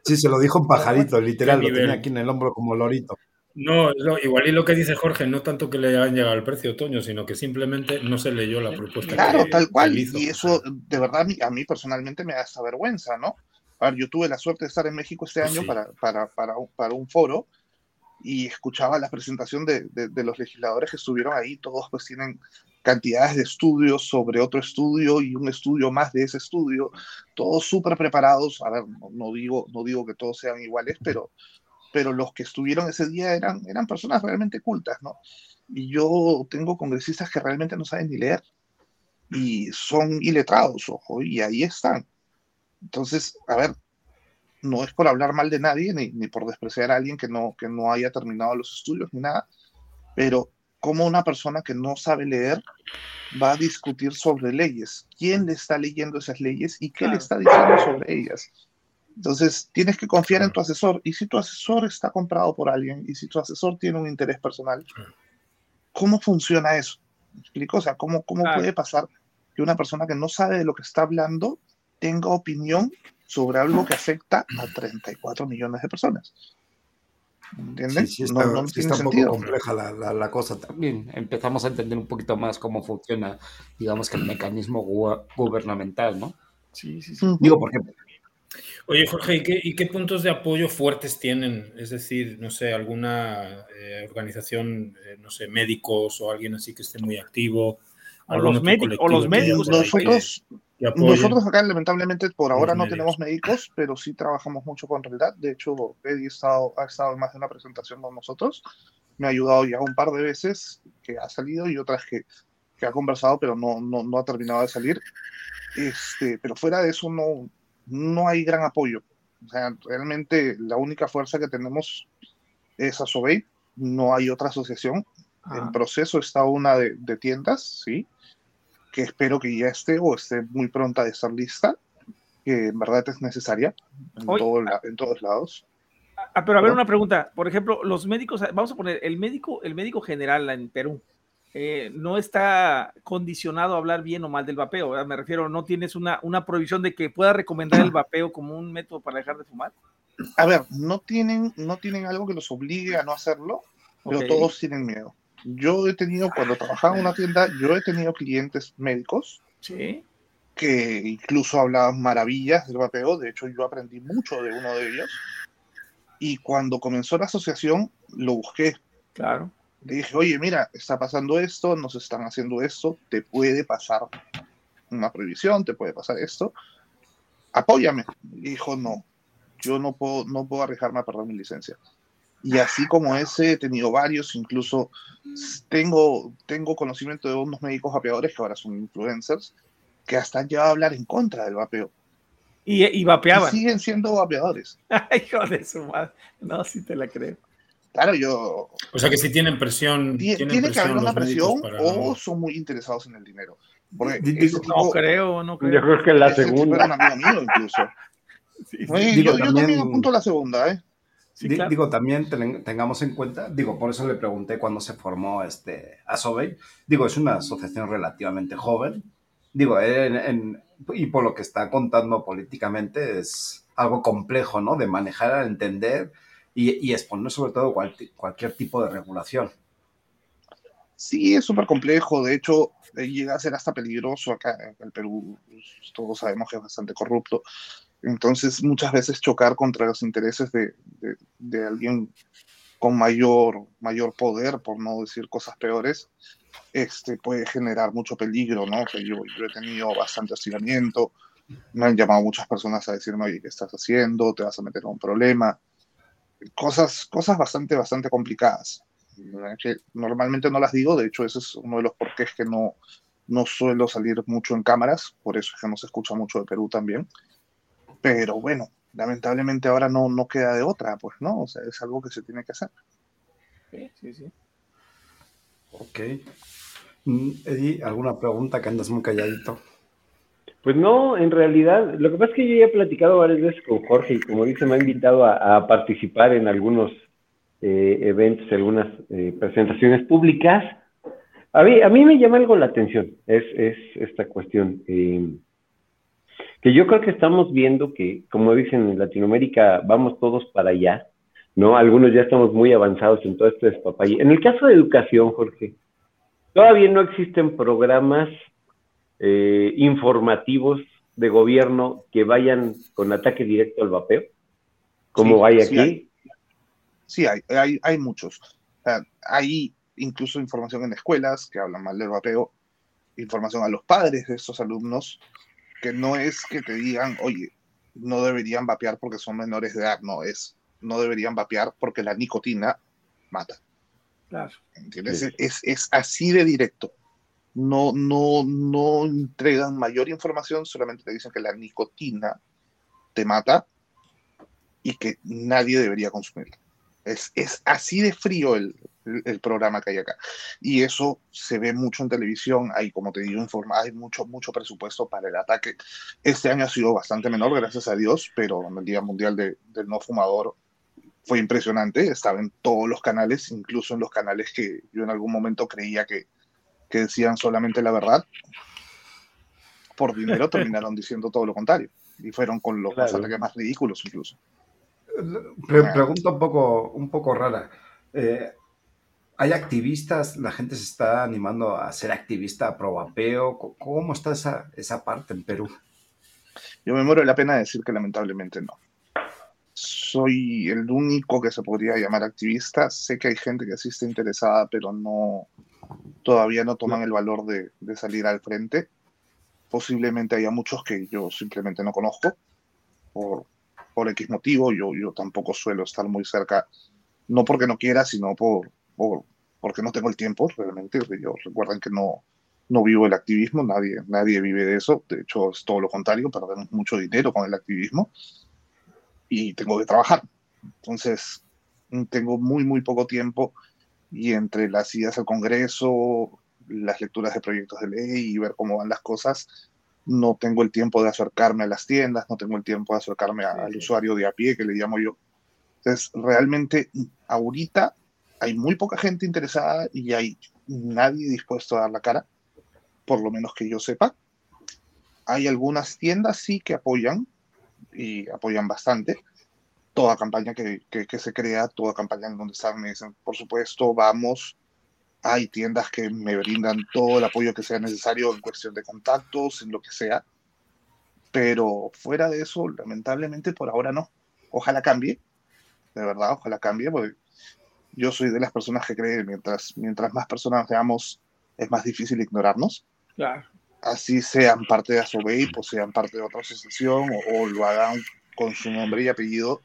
Sí, se lo dijo un pajarito, literal, lo tenía aquí en el hombro como lorito. No, lo, igual y lo que dice Jorge, no tanto que le hayan llegado al precio, Toño, sino que simplemente no se leyó la propuesta. Claro, que, tal cual. que hizo. Y eso, de verdad, a mí, a mí, personalmente me da esta vergüenza, ¿no? A ver, yo tuve la suerte de estar en México este año Sí. para, para, para, un- para un foro y escuchaba la presentación de, de, de los legisladores que estuvieron ahí. Todos pues tienen cantidades de estudios sobre otro estudio y un estudio más de ese estudio, todos súper preparados. A ver, no, no digo, no digo que todos sean iguales, pero, pero los que estuvieron ese día eran, eran personas realmente cultas, ¿no? Y yo tengo congresistas que realmente no saben ni leer y son iletrados, ojo, y ahí están. Entonces, a ver, no es por hablar mal de nadie ni, ni por despreciar a alguien que no, que no haya terminado los estudios ni nada, pero como una persona que no sabe leer va a discutir sobre leyes, quién le está leyendo esas leyes y qué Claro. le está diciendo sobre ellas. Entonces, tienes que confiar en tu asesor. Y si tu asesor está comprado por alguien y si tu asesor tiene un interés personal, ¿cómo funciona eso? ¿Me explico? O sea, ¿cómo, cómo Claro. puede pasar que una persona que no sabe de lo que está hablando tenga opinión sobre algo que afecta a 34 millones de personas? ¿Entienden? Sí, sí está, no, no sí está un poco compleja la, la, la cosa. También empezamos a entender un poquito más cómo funciona, digamos que el mecanismo gu- gubernamental, ¿no? Sí, sí, sí. Digo, porque Oye, Jorge, ¿y qué, y qué puntos de apoyo fuertes tienen? Es decir, no sé, alguna eh, organización, eh, no sé, médicos o alguien así que esté muy activo. O los, médicos, o los que- médicos. que- Nosotros, que apoyen. Nosotros acá, lamentablemente, por ahora Los no médicos. tenemos médicos, pero sí trabajamos mucho con realidad. De hecho, Eddie ha estado, ha estado en más de una presentación con nosotros. Me ha ayudado ya un par de veces que ha salido y otras que, que ha conversado, pero no, no, no ha terminado de salir. Este, pero fuera de eso, no, no hay gran apoyo. O sea, realmente la única fuerza que tenemos es Asobey. No hay otra asociación. Ah, En proceso está una de, de tiendas, sí, que espero que ya esté o esté muy pronta de estar lista, que en verdad es necesaria en, todo la- en todos lados. Ah, pero a ver, ¿no? una pregunta. Por ejemplo, los médicos, vamos a poner, el médico, el médico general en Perú eh, no está condicionado a hablar bien o mal del vapeo. ¿verdad? Me refiero, no tienes una, una prohibición de que pueda recomendar el vapeo como un método para dejar de fumar. A ver, no tienen, no tienen algo que los obligue a no hacerlo, pero todos tienen miedo. Yo he tenido, cuando trabajaba en una tienda, yo he tenido clientes médicos Sí. que incluso hablaban maravillas del vapeo. De hecho, yo aprendí mucho de uno de ellos. Y cuando comenzó la asociación, lo busqué. Claro. Le dije, oye, mira, está pasando esto, nos están haciendo esto, te puede pasar una prohibición, te puede pasar esto. Apóyame. Y dijo, no, yo no puedo, no puedo arriesgarme a perder mi licencia. Y así como ese, he tenido varios, incluso tengo, tengo conocimiento de unos médicos vapeadores que ahora son influencers, que hasta han llegado a hablar en contra del vapeo. Y, y Y vapeaban. siguen siendo vapeadores. Ay, hijo de su madre. No, sí te la creo. Claro, yo. O sea que si tienen presión. Tiene, que haber una presión o son muy interesados en el dinero. no creo, no creo. Yo creo que la segunda. un amigo mío incluso. yo, también, apunto la segunda, ¿eh? Digo, también tengamos en cuenta, digo, por eso le pregunté cuándo se formó este Asobey. Digo, es una asociación relativamente joven. Digo, y por lo que está contando políticamente es algo complejo, ¿no? De manejar, entender y, exponer sobre todo cualquier tipo de regulación. Sí, es súper complejo. De hecho, eh, llega a ser hasta peligroso acá en el Perú. Todos sabemos que es bastante corrupto. Entonces, muchas veces chocar contra los intereses de, de, alguien con mayor, mayor poder, por no decir cosas peores, este, puede generar mucho peligro, ¿no? yo, yo he tenido bastante hostigamiento, me han llamado muchas personas a decirme, oye, ¿qué estás haciendo? ¿Te vas a meter en un problema? Cosas, cosas bastante, bastante complicadas. Que normalmente no las digo, de hecho ese es uno de los porqués que no, no suelo salir mucho en cámaras, por eso es que no se escucha mucho de Perú también. Pero bueno, lamentablemente ahora no, no queda de otra, pues, ¿no? O sea, es algo que se tiene que hacer. Sí, sí, sí. Ok. Mm, Eddie, ¿alguna pregunta que andas muy calladito? Pues no, en realidad, lo que pasa es que yo ya he platicado varias veces con Jorge y como dice, me ha invitado a, participar en algunos eh, eventos, algunas eh, presentaciones públicas. A mí, a me llama algo la atención, es, es esta cuestión. Eh, que yo creo que estamos viendo que, como dicen en Latinoamérica, vamos todos para allá, ¿no? Algunos ya estamos muy avanzados en todo esto de papay. En el caso de educación, Jorge, todavía no existen programas eh, informativos de gobierno que vayan con ataque directo al vapeo, como hay aquí. Sí, hay, hay, hay, muchos. hay incluso información en escuelas que hablan mal del vapeo, información a los padres de estos alumnos que no es que te digan, oye, no deberían vapear porque son menores de edad, no, es, no deberían vapear porque la nicotina mata. Claro. ¿Entiendes? Es, es, así de directo. No, no, no entregan mayor información, solamente te dicen que la nicotina te mata y que nadie debería consumirla. Es, es así de frío el, el, programa que hay acá. Y eso se ve mucho en televisión, hay, como te digo, informa, hay mucho, mucho presupuesto para el ataque. Este año ha sido bastante menor, gracias a Dios, pero en el Día Mundial de, del No Fumador fue impresionante, estaba en todos los canales, incluso en los canales que yo en algún momento creía que, que decían solamente la verdad. Por dinero terminaron diciendo todo lo contrario y fueron con los ataques más ridículos incluso. pregunta un poco, un poco rara. Eh, hay activistas, la gente se está animando a ser activista pro vapeo. ¿Cómo está esa, esa parte en Perú? Yo me muero de la pena decir que lamentablemente no. Soy el único que se podría llamar activista. Sé que hay gente que sí está interesada, pero no todavía no toman el valor de, de salir al frente. Posiblemente haya muchos que yo simplemente no conozco por, por X motivo. Yo, yo tampoco suelo estar muy cerca, no porque no quiera, sino por, porque no tengo el tiempo realmente. Yo, recuerden que no, no vivo el activismo, nadie, nadie vive de eso. De hecho, es todo lo contrario, perdemos mucho dinero con el activismo y tengo que trabajar. Entonces, tengo muy, muy poco tiempo y entre las ideas al Congreso, las lecturas de proyectos de ley y ver cómo van las cosas, no tengo el tiempo de acercarme a las tiendas, no tengo el tiempo de acercarme al usuario de a pie, que le llamo yo. Entonces, realmente, ahorita hay muy poca gente interesada y hay nadie dispuesto a dar la cara, por lo menos que yo sepa. Hay algunas tiendas sí que apoyan y apoyan bastante toda campaña que, que, se crea, toda campaña en donde están, me dicen, por supuesto, vamos. Hay tiendas que me brindan todo el apoyo que sea necesario en cuestión de contactos, en lo que sea. Pero fuera de eso, lamentablemente por ahora no. Ojalá cambie, de verdad, ojalá cambie, porque yo soy de las personas que creen mientras, mientras más personas veamos, es más difícil ignorarnos. Claro. Así sean parte de Asobey, o sean parte de otra asociación, o, lo hagan con su nombre y apellido,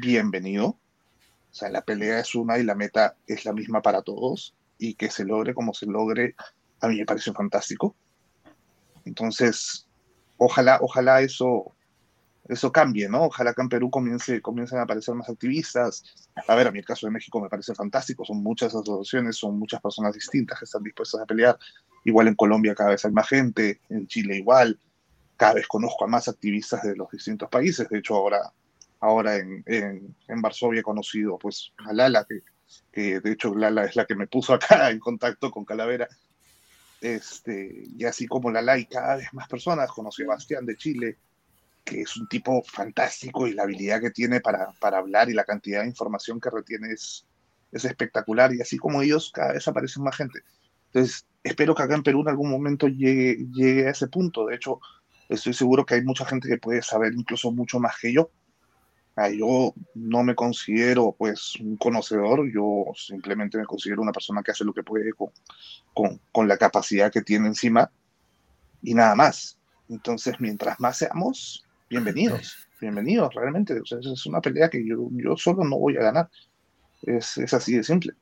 bienvenido. O sea, la pelea es una y la meta es la misma para todos. Y que se logre como se logre, a mí me parece fantástico. Entonces, ojalá, ojalá eso eso cambie, ¿no? Ojalá que en Perú comience, comiencen a aparecer más activistas. A ver, a mí el caso de México me parece fantástico, son muchas asociaciones, son muchas personas distintas que están dispuestas a pelear. Igual en Colombia cada vez hay más gente, en Chile igual, cada vez conozco a más activistas de los distintos países, de hecho ahora, ahora en, en, en Varsovia conocido pues a Lala, que, que de hecho Lala es la que me puso acá en contacto con Calavera, este, y así como Lala y cada vez más personas, conocí a Bastián de Chile, que es un tipo fantástico y la habilidad que tiene para, para hablar y la cantidad de información que retiene es, es espectacular. Y así como ellos, cada vez aparecen más gente. Entonces, espero que acá en Perú en algún momento llegue, llegue a ese punto. De hecho, estoy seguro que hay mucha gente que puede saber incluso mucho más que yo. Yo no me considero pues un conocedor, yo simplemente me considero una persona que hace lo que puede con, con, con la capacidad que tiene encima y nada más. Entonces, mientras más seamos, bienvenidos, bienvenidos, realmente. O es una pelea que yo, yo solo no voy a ganar. Es, es así de simple.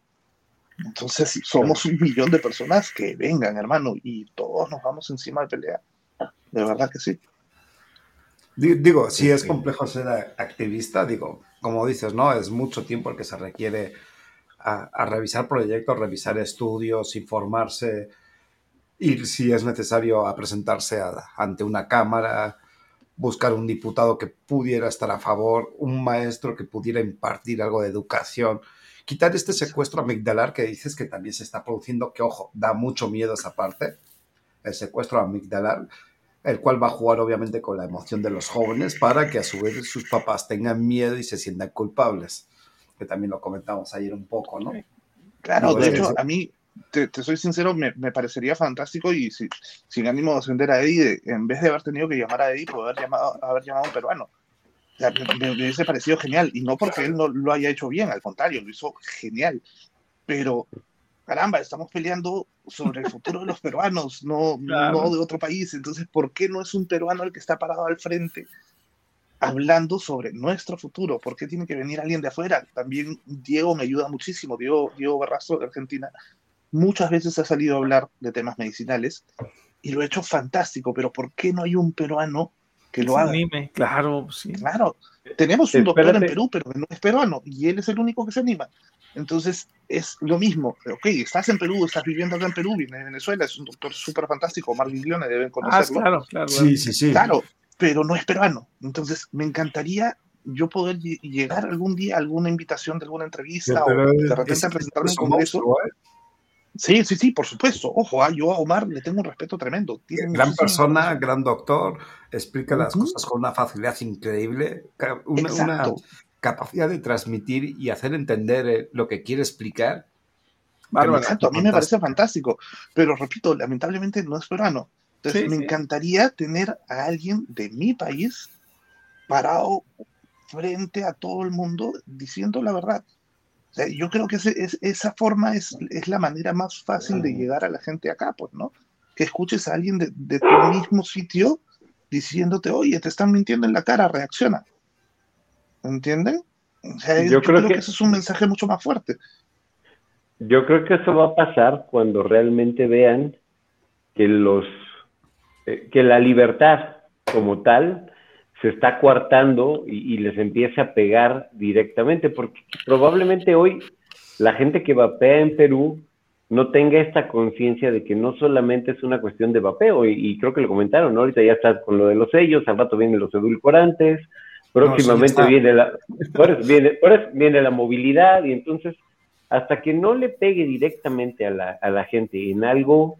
Entonces, si somos un millón de personas, que vengan, hermano, y todos nos vamos encima de pelea. De verdad que sí. Digo, si es complejo ser activista, digo, como dices, ¿no? Es mucho tiempo el que se requiere a, a revisar proyectos, revisar estudios, informarse, ir si es necesario a presentarse a, ante una cámara, buscar un diputado que pudiera estar a favor, un maestro que pudiera impartir algo de educación, quitar este secuestro amigdalar que dices que también se está produciendo, que ojo, da mucho miedo esa parte, el secuestro amigdalar, el cual va a jugar obviamente con la emoción de los jóvenes para que a su vez sus papás tengan miedo y se sientan culpables, que también lo comentamos ayer un poco, ¿no? Claro, de hecho, a mí, te, te, soy sincero, me, me, parecería fantástico y si, sin ánimo de ofender a Eddie, en vez de haber tenido que llamar a Eddie, poder llamado, haber llamado a un peruano. O sea, me, me, hubiese parecido genial. Y no porque él no lo haya hecho bien, al contrario, lo hizo genial. Pero, caramba, estamos peleando sobre el futuro de los peruanos, no, claro. no de otro país. Entonces, ¿por qué no es un peruano el que está parado al frente? hablando sobre nuestro futuro, ¿por qué tiene que venir alguien de afuera? También Diego me ayuda muchísimo, Diego, Diego Barrazo de Argentina, muchas veces ha salido a hablar de temas medicinales y lo ha hecho fantástico, pero ¿por qué no hay un peruano que lo haga? Anime. Claro, sí. Claro. Tenemos un doctor Espérate. en Perú, pero no es peruano y él es el único que se anima. Entonces es lo mismo. Ok, estás en Perú, estás viviendo acá en Perú, viene de Venezuela, es un doctor súper fantástico. Omar Giglione deben conocerlo. Ah, claro, claro. Sí, sí, sí. Claro, pero no es peruano. Entonces me encantaría yo poder llegar algún día a alguna invitación de alguna entrevista o de repente a presentarme en congreso. ¿eh? Sí, sí, sí, por supuesto. Ojo, ah, yo a Omar le tengo un respeto tremendo. Tiene gran persona, gran doctor, explica uh -huh. las cosas con una facilidad increíble, una, una, capacidad de transmitir y hacer entender eh, lo que quiere explicar. Exacto, a mí me parece fantástico, pero repito, lamentablemente no es peruano. Entonces sí, me sí. encantaría tener a alguien de mi país parado frente a todo el mundo diciendo la verdad yo creo que ese, es, esa forma es, es, la manera más fácil de llegar a la gente acá, pues, ¿no? Que escuches a alguien de, de tu mismo sitio diciéndote, oye, te están mintiendo en la cara, reacciona. ¿Entienden? O sea, yo, yo creo, creo que, que ese es un mensaje mucho más fuerte. Yo creo que eso va a pasar cuando realmente vean que los eh, que la libertad como tal se está coartando y, y, les empieza a pegar directamente, porque probablemente hoy la gente que vapea en Perú no tenga esta conciencia de que no solamente es una cuestión de vapeo, y, y, creo que lo comentaron, ¿no? Ahorita ya está con lo de los sellos, al rato vienen los edulcorantes, próximamente no, viene, la, por eso, viene, por eso viene la movilidad, y entonces, hasta que no le pegue directamente a la, a la gente en algo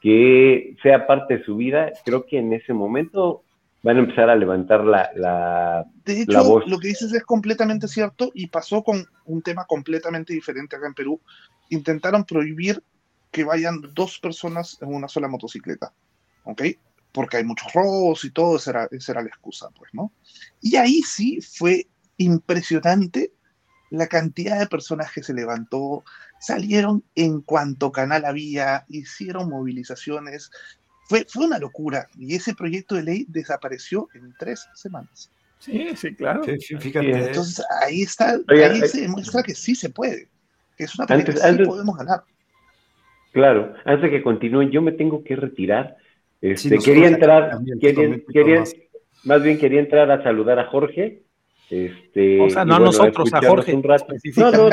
que sea parte de su vida, creo que en ese momento van a empezar a levantar la, la, de hecho, la voz. Lo que dices es completamente cierto y pasó con un tema completamente diferente acá en Perú. Intentaron prohibir que vayan dos personas en una sola motocicleta, ¿ok? Porque hay muchos robos y todo, esa era, esa era la excusa, pues, ¿no? Y ahí sí fue impresionante la cantidad de personas que se levantó, salieron en cuanto canal había, hicieron movilizaciones, fue, fue una locura y ese proyecto de ley desapareció en tres semanas. Sí, sí, claro. Sí, sí, fíjate. Entonces ahí está, Oiga, ahí se demuestra que sí se puede, que es una pelea antes, que sí antes, podemos ganar. Claro, antes de que continúen, yo me tengo que retirar. Este, sí, quería entrar, quería, quería, más bien quería entrar a saludar a Jorge. Este, o sea, no a nosotros, a Jorge. Un rato. No, no,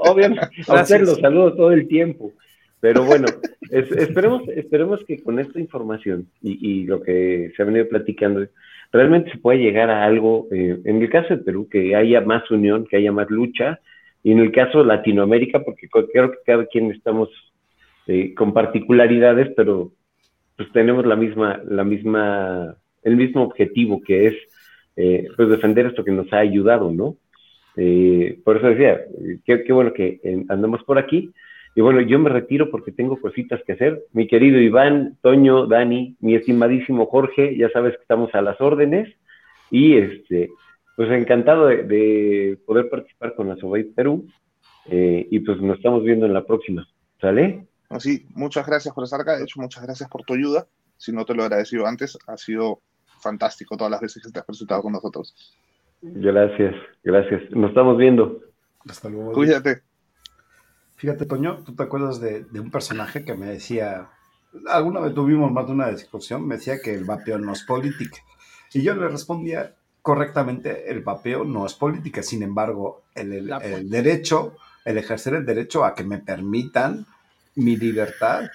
obviamente, a usted los saludo todo el tiempo. Pero bueno, esperemos, esperemos que con esta información y, y, lo que se ha venido platicando, realmente se pueda llegar a algo, eh, en el caso de Perú, que haya más unión, que haya más lucha, y en el caso de Latinoamérica, porque creo que cada quien estamos eh, con particularidades, pero pues tenemos la misma, la misma, el mismo objetivo que es eh, pues defender esto que nos ha ayudado, ¿no? Eh, por eso decía, qué, bueno que andamos por aquí. Y bueno, yo me retiro porque tengo cositas que hacer. Mi querido Iván, Toño, Dani, mi estimadísimo Jorge, ya sabes que estamos a las órdenes. Y este, pues encantado de, poder participar con la Sobay Perú. Eh, y pues nos estamos viendo en la próxima. ¿Sale? Así, muchas gracias por estar acá. De hecho, muchas gracias por tu ayuda. Si no te lo he agradecido antes, ha sido fantástico todas las veces que te has presentado con nosotros. Gracias, gracias. Nos estamos viendo. Hasta luego. Cuídate. Fíjate, Toño, ¿tú te acuerdas de, un personaje que me decía, alguna vez tuvimos más de una discusión, me decía que el vapeo no es política. Y yo le respondía correctamente, el vapeo no es política, sin embargo, el, el derecho, el ejercer el derecho a que me permitan mi libertad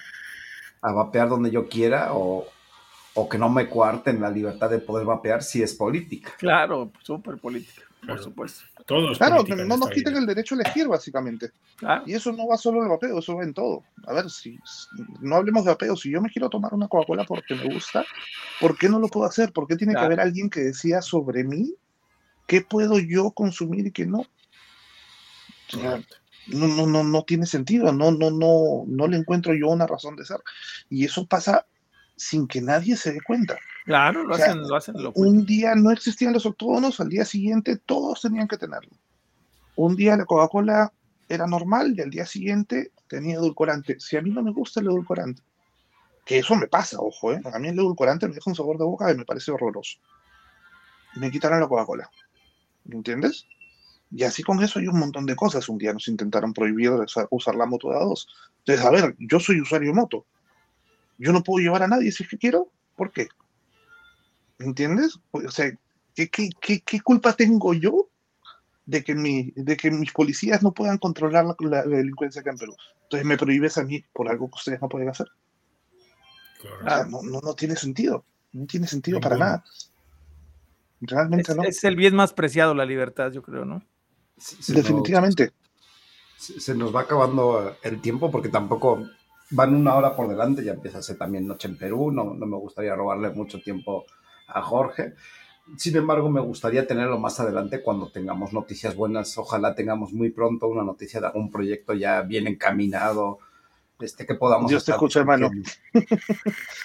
a vapear donde yo quiera o, o que no me cuarten la libertad de poder vapear si es política. Claro, súper política, por supuesto. Todos claro, no nos quiten el derecho a elegir, básicamente. Y eso no va solo en el vapeo, eso va en todo. A ver, si no hablemos de vapeo, si yo me quiero tomar una Coca-Cola porque me gusta, ¿por qué no lo puedo hacer? ¿Por qué tiene que haber alguien que decida sobre mí qué puedo yo consumir y qué no? No, no, no, no tiene sentido, no, no, no, no le encuentro yo una razón de ser. Y eso pasa sin que nadie se dé cuenta. Claro, lo hacen, lo hacen. un día no existían los octógonos, al día siguiente todos tenían que tenerlo. Un día la Coca-Cola era normal y al día siguiente tenía edulcorante. Si a mí no me gusta el edulcorante, que eso me pasa, ojo, ¿eh? a mí el edulcorante me deja un sabor de boca que me parece horroroso. Me quitaron la Coca-Cola. ¿Me entiendes? Y así con eso hay un montón de cosas. Un día nos intentaron prohibir usar la moto de A2. Entonces, a ver, yo soy usuario moto. Yo no puedo llevar a nadie si es que quiero. ¿Por qué? ¿Entiendes? O sea, ¿qué, qué, qué, culpa tengo yo de que, mi, de que mis policías no puedan controlar la, delincuencia acá en Perú? Entonces me prohíbes a mí por algo que ustedes no pueden hacer. no, no, no, tiene sentido. No tiene sentido para nada. Realmente no. Es el bien más preciado la libertad, yo creo, ¿no? Definitivamente. se, nos va acabando el tiempo porque tampoco van una hora por delante, ya empieza a ser también noche en Perú, no, no me gustaría robarle mucho tiempo a Jorge. Sin embargo, me gustaría tenerlo más adelante cuando tengamos noticias buenas. Ojalá tengamos muy pronto una noticia de algún proyecto ya bien encaminado, este, que podamos... Dios te escucha, hermano.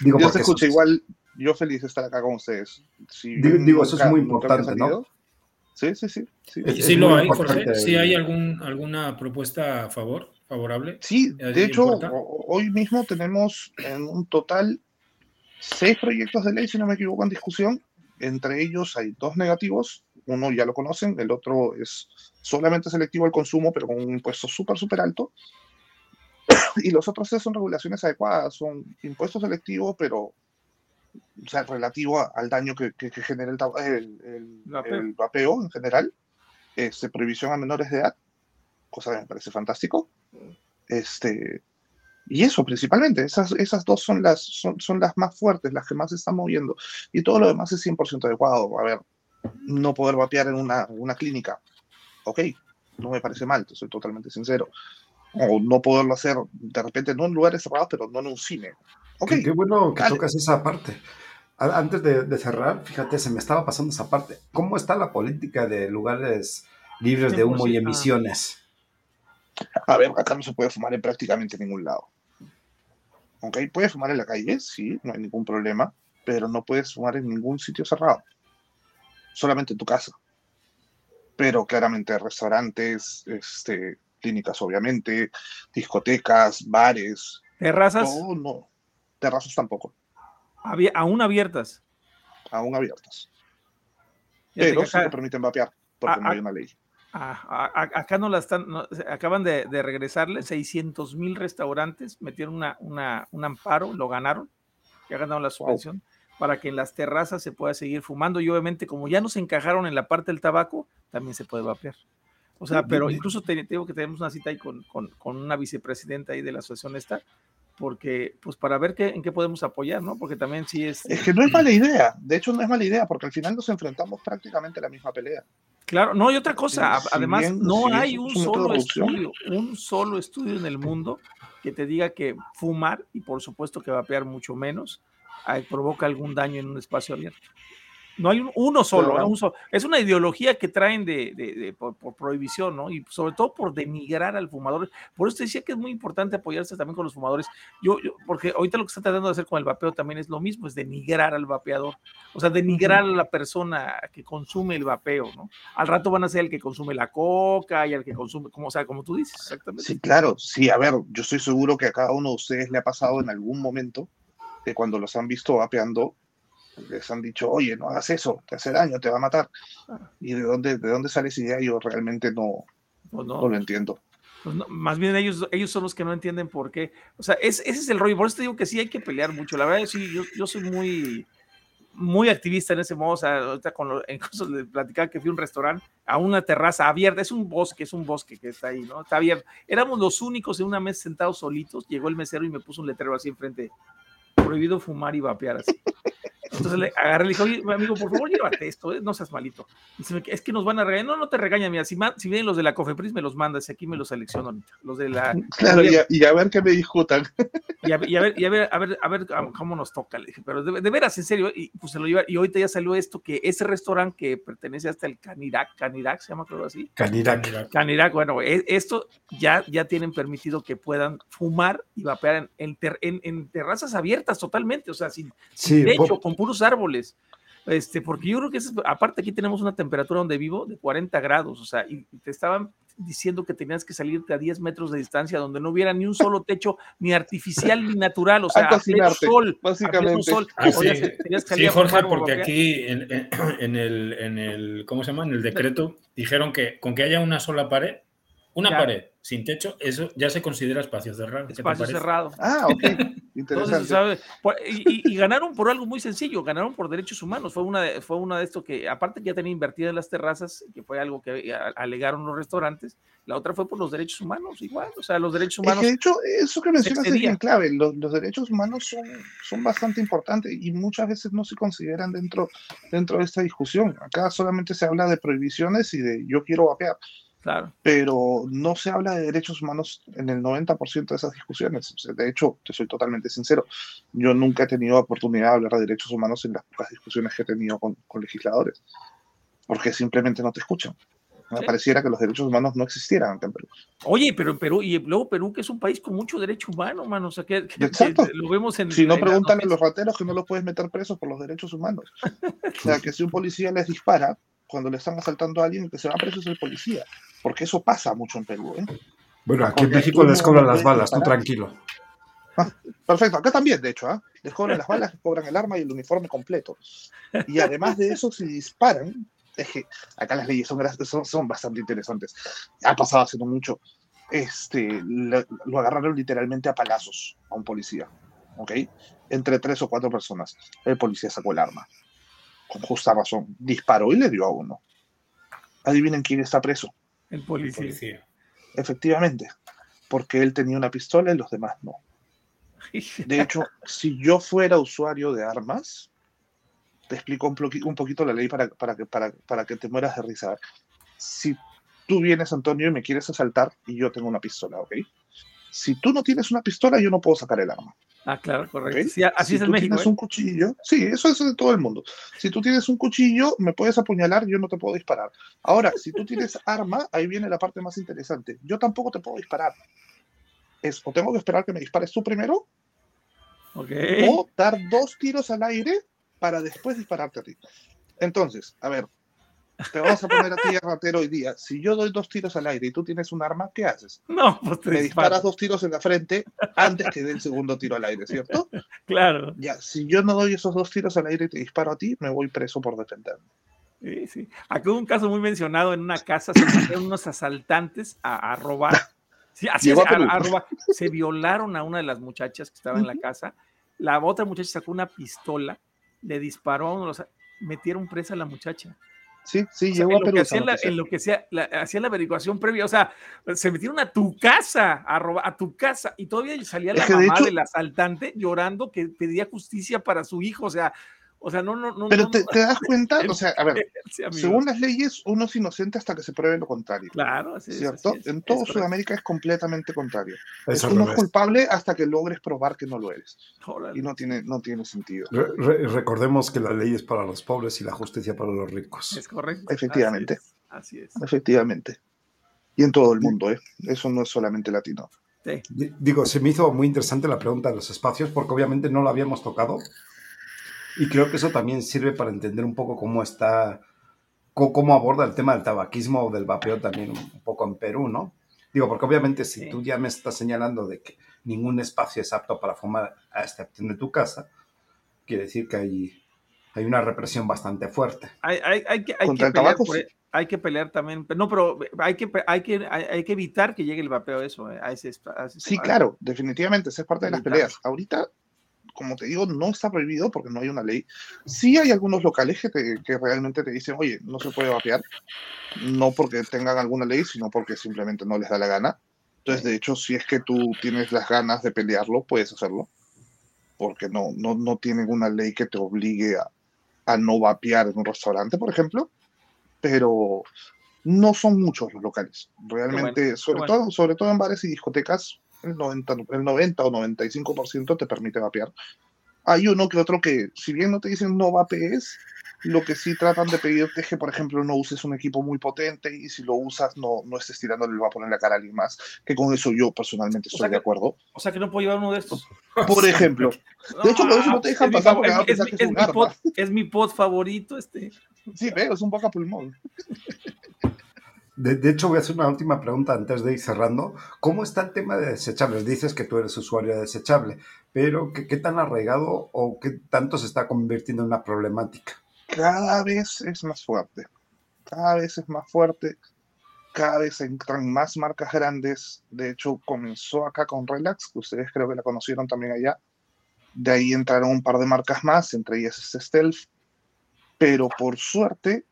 Digo, Dios te escucha, igual yo feliz de estar acá con ustedes. digo, eso es muy importante, ¿no? Sí, sí, sí. Sí, sí lo hay, Jorge. ¿Sí hay algún, alguna propuesta a favor, favorable? Sí, de hecho, hoy mismo tenemos en un total seis proyectos de ley, si no me equivoco, en discusión. Entre ellos hay dos negativos. Uno ya lo conocen, el otro es solamente selectivo al consumo, pero con un impuesto súper, súper alto. Y los otros tres son regulaciones adecuadas, son impuestos selectivos, pero o sea, relativo al daño que, que, genera el, el, el, vapeo. en general, este, prohibición a menores de edad, cosa que me parece fantástico. Este, y eso principalmente, esas, esas dos son las, son, son las más fuertes, las que más se están moviendo. Y todo lo demás es 100% adecuado. A ver, no poder vapear en una, una clínica, ok, no me parece mal, te soy totalmente sincero. O no poderlo hacer de repente, no en lugares cerrados, pero no en un cine. Okay, qué, bueno que tocas esa parte. Antes de, cerrar, fíjate, se me estaba pasando esa parte. ¿Cómo está la política de lugares libres de humo y emisiones? A ver, acá no se puede fumar en prácticamente ningún lado. Ok, puedes fumar en la calle, sí, no hay ningún problema, pero no puedes fumar en ningún sitio cerrado. Solamente en tu casa. Pero claramente restaurantes, este, clínicas obviamente, discotecas, bares. ¿Terrazas? No, no terrazas tampoco. ¿Aún abiertas? Aún abiertas. Pero se permiten vapear, porque no hay una ley. acá no la están, acaban de, regresarle 600 mil restaurantes, metieron una, un amparo, lo ganaron, ya ganaron la subvención. para que en las terrazas se pueda seguir fumando y obviamente como ya nos encajaron en la parte del tabaco, también se puede vapear. O sea, pero incluso te, digo que tenemos una cita ahí con, con, con, una vicepresidenta ahí de la asociación esta, porque, pues para ver qué, en qué podemos apoyar, ¿no? Porque también sí es... Es que no es mala idea, de hecho no es mala idea, porque al final nos enfrentamos prácticamente a la misma pelea. Claro, no, hay otra cosa, si además bien, no si hay un solo estudio, un solo estudio en el mundo que te diga que fumar, y por supuesto que vapear mucho menos, provoca algún daño en un espacio abierto. No hay uno un solo, es una ideología que traen de, de, de por, por, prohibición, ¿no? Y sobre todo por denigrar al fumador. Por eso te decía que es muy importante apoyarse también con los fumadores. Yo, yo, porque ahorita lo que está tratando de hacer con el vapeo también es lo mismo, es denigrar al vapeador. O sea, denigrar uh -huh. a la persona que consume el vapeo, ¿no? Al rato van a ser el que consume la coca y el que consume, como, o sea, como tú dices, exactamente. Sí, claro, sí, a ver, yo estoy seguro que a cada uno de ustedes le ha pasado en algún momento que cuando los han visto vapeando, les han dicho, oye, no hagas eso, te hace daño, te va a matar. ¿Y de dónde, de dónde sale esa idea? Yo realmente no, pues no. no, lo entiendo. Pues no, más bien ellos, ellos son los que no entienden por qué. O sea, es, ese es el rollo. Por eso te digo que sí hay que pelear mucho. La verdad, sí, yo, yo soy muy, muy activista en ese modo. O sea, ahorita con lo, incluso le platicaba que fui a un restaurante a una terraza abierta. Es un bosque, es un bosque que está ahí, ¿no? Está abierto. Éramos los únicos en una mesa sentados solitos. Llegó el mesero y me puso un letrero así enfrente. Prohibido fumar y vapear así. Entonces le agarré y le dije, oye, amigo, por favor, llévate esto, ¿eh? no seas malito. Dice, es que nos van a regañar. No, no te regañan, mira, si, si vienen los de la Cofepris, me los mandas, y aquí me los selecciono ahorita. Los de la. Claro, y a, y a ver qué me discutan. Y a, y a, ver, y a ver, a ver, a ver cómo nos toca, le dije, pero de, de, veras, en serio, y pues se lo lleva, y ahorita ya salió esto, que ese restaurante que pertenece hasta el Canirac, Canirac, se llama, creo así. Canirac. Canirac, bueno, esto ya, ya tienen permitido que puedan fumar y vapear en, en, ter, en, en terrazas abiertas totalmente, o sea, sin, sí, sin techo, con puros árboles. Este, porque yo creo que es, aparte aquí tenemos una temperatura donde vivo de 40 grados, o sea, y te estaban diciendo que tenías que salirte a 10 metros de distancia donde no hubiera ni un solo techo, ni artificial ni natural, o sea, a pleno sol, básicamente. Sol. Ah, sí. Oye, sí, Jorge, porque aquí en, en, en, el, en el, ¿cómo se llama? En el decreto dijeron que con que haya una sola pared, una ya. pared sin techo, eso ya se considera espacio cerrado. Espacio cerrado. Ah, ok. Interesante. Entonces. Y, y, ganaron por algo muy sencillo, ganaron por derechos humanos. Fue una de, fue una de esto que, aparte que ya tenía invertida en las terrazas, que fue algo que alegaron los restaurantes, la otra fue por los derechos humanos, igual. O sea, los derechos humanos. Es que de hecho, eso que mencionas es bien clave. Los, los, derechos humanos son, son bastante importantes y muchas veces no se consideran dentro, dentro de esta discusión. Acá solamente se habla de prohibiciones y de yo quiero vapear. Claro. Pero no se habla de derechos humanos en el 90% de esas discusiones. O sea, de hecho, te soy totalmente sincero, yo nunca he tenido oportunidad de hablar de derechos humanos en las pocas discusiones que he tenido con, con legisladores, porque simplemente no te escuchan. Me ¿Sí? pareciera que los derechos humanos no existieran en Perú. Oye, pero en Perú, y luego Perú, que es un país con mucho derecho humano, mano, o sea, que, que, Exacto. que lo vemos en... Si no, preguntan a los rateros que no los puedes meter presos por los derechos humanos. o sea, que si un policía les dispara, cuando le están asaltando a alguien, el que se va preso es el policía. Porque eso pasa mucho en Perú. ¿eh? Bueno, aquí en México les cobran las balas, tú tranquilo. Ah, perfecto, acá también, de hecho, ¿eh? les cobran las balas, les cobran el arma y el uniforme completo. Y además de eso, si disparan, es que acá las leyes son, son, son bastante interesantes. Ha pasado hace no mucho. Este, lo, lo, agarraron literalmente a palazos a un policía, ¿ok? Entre tres o cuatro personas. El policía sacó el arma, con justa razón. Disparó y le dio a uno. Adivinen quién está preso. El policía. el policía. Efectivamente, porque él tenía una pistola y los demás no. De hecho, si yo fuera usuario de armas, te explico un, un poquito la ley para, para, que, para, para que te mueras de risa. Si tú vienes, Antonio, y me quieres asaltar y yo tengo una pistola, ¿ok? Si tú no tienes una pistola, yo no puedo sacar el arma. Ah, claro, correcto. ¿Okay? Sí, así si es en tú México. tienes ¿eh? un cuchillo, sí, eso es de todo el mundo. Si tú tienes un cuchillo, me puedes apuñalar, yo no te puedo disparar. Ahora, si tú tienes arma, ahí viene la parte más interesante. Yo tampoco te puedo disparar. Es o tengo que esperar que me dispares tú primero, okay. o dar dos tiros al aire para después dispararte a ti. Entonces, a ver, te vamos a poner a ti, ratero, hoy día. Si yo doy dos tiros al aire y tú tienes un arma, ¿qué haces? No, pues te Me disparas dos tiros en la frente antes que dé el segundo tiro al aire, ¿cierto? Claro. Ya, si yo no doy esos dos tiros al aire y te disparo a ti, me voy preso por defenderme. Sí, sí. Aquí hubo un caso muy mencionado en una casa, se metieron unos asaltantes a, a robar. Sí, así es, a, a robar. Se violaron a una de las muchachas que estaba en la casa. La otra muchacha sacó una pistola le disparó a uno de los. Metieron presa a la muchacha. Sí, sí, O sea, llegó en a lo Perú. hacían la, en lo que sea, la, la averiguación previa, o sea, se metieron a tu casa, a robar, a tu casa, y todavía salía la de mamá hecho- del asaltante llorando que pedía justicia para su hijo, o sea, o sea, no, no, no. Pero no, te, no, te das cuenta, o sea, a ver, sí, según las leyes, uno es inocente hasta que se pruebe lo contrario. Claro, así es, ¿Cierto? así es, en es todo correcto. Sudamérica es completamente contrario. Es Es uno es revés. culpable hasta que logres probar que no lo eres. Órale. Y no tiene, no tiene sentido. Re- re- recordemos que la ley es para los pobres y la justicia para los ricos. Es correcto. Efectivamente. Así es. Así es. Efectivamente. Y en todo el mundo, ¿eh? Eso no es solamente latino. Sí. Di- Digo, se me hizo muy interesante la pregunta de los espacios porque obviamente no lo habíamos tocado y creo que eso también sirve para entender un poco cómo está, cómo aborda el tema del tabaquismo o del vapeo también un poco en Perú, ¿no? Digo, porque obviamente si Sí. tú ya me estás señalando de que ningún espacio es apto para fumar a excepción de tu casa, quiere decir que hay, hay una represión bastante fuerte. Hay, hay, hay que, hay Contra que el pelear tabaco, por- e, sí. hay que pelear también, no, pero hay que, hay que, hay, que evitar que llegue el vapeo a eso, eh, a ese, a ese Sí, claro, definitivamente, esa es parte de las Evitar. peleas. Ahorita, como te digo, no está prohibido porque no hay una ley. Sí hay algunos locales que, te- que realmente te dicen, oye, no se puede vapear, no porque tengan alguna ley, sino porque simplemente no les da la gana. Entonces, de hecho, si es que tú tienes las ganas de pelearlo, puedes hacerlo, porque no, no, no tienen una ley que te obligue a, a no vapear en un restaurante, por ejemplo, pero no son muchos los locales. Realmente, sobre, bueno. todo, sobre todo en bares y discotecas, el 90, el 90 o 95% te permite vapear. Hay uno que otro que, si bien no te dicen no vapees, lo que sí tratan de pedirte es que, por ejemplo, no uses un equipo muy potente y si lo usas, no, no estés tirándole el vapor en la cara a alguien más. Que con eso yo personalmente O estoy sea de que- acuerdo. O sea que no puedo llevar uno de estos. Por ejemplo, De hecho, luego si no te dejan es mi pasar porque es, que es es un mi arma. pod, es mi pod favorito, este. sí, veo, es un poco a pulmón. De, hecho, voy a hacer una última pregunta antes de ir cerrando. ¿Cómo está el tema de desechables? Dices que tú eres usuario de desechable, pero ¿qué, qué tan arraigado o qué tanto se está convirtiendo en una problemática? cada vez es más fuerte. Cada vez es más fuerte. Cada vez entran más marcas grandes. De hecho, comenzó acá con Relax, que ustedes creo que la conocieron también allá. De ahí entraron un par de marcas más, entre ellas es Stealth. Pero por suerte,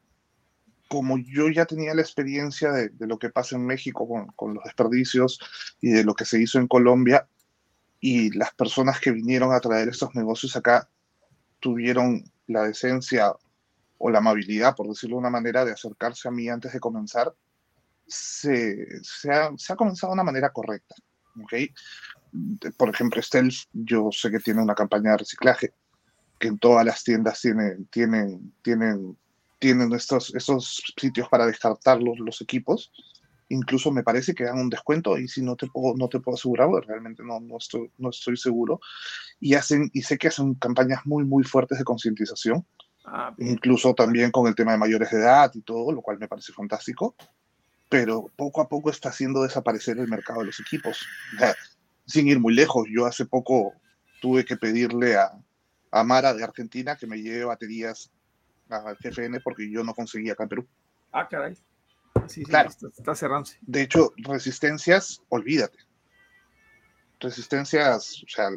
como yo ya tenía la experiencia de, lo que pasa en México con, los desperdicios y de lo que se hizo en Colombia, y las personas que vinieron a traer estos negocios acá tuvieron la decencia o la amabilidad, por decirlo de una manera, de acercarse a mí antes de comenzar, se, se, ha, comenzado de una manera correcta. ¿ok? De- Por ejemplo, Stealth, yo sé que tiene una campaña de reciclaje, que en todas las tiendas tienen, tienen, tienen, tienen estos, estos sitios para descartar los, los equipos. Incluso me parece que dan un descuento y si no te puedo, no te puedo asegurar, porque realmente no, no, estoy, no estoy seguro. Y, hacen, y sé que hacen campañas muy, muy fuertes de concientización Ah, incluso también con el tema de mayores de edad y todo, lo cual me parece fantástico, pero poco a poco está haciendo desaparecer el mercado de los equipos. Sin ir muy lejos, yo hace poco tuve que pedirle a, a Mara de Argentina que me lleve baterías al GFN porque yo no conseguía acá en Perú. Ah, caray. Sí, sí, Claro. está, está cerrándose. De hecho, resistencias, olvídate. Resistencias, o sea,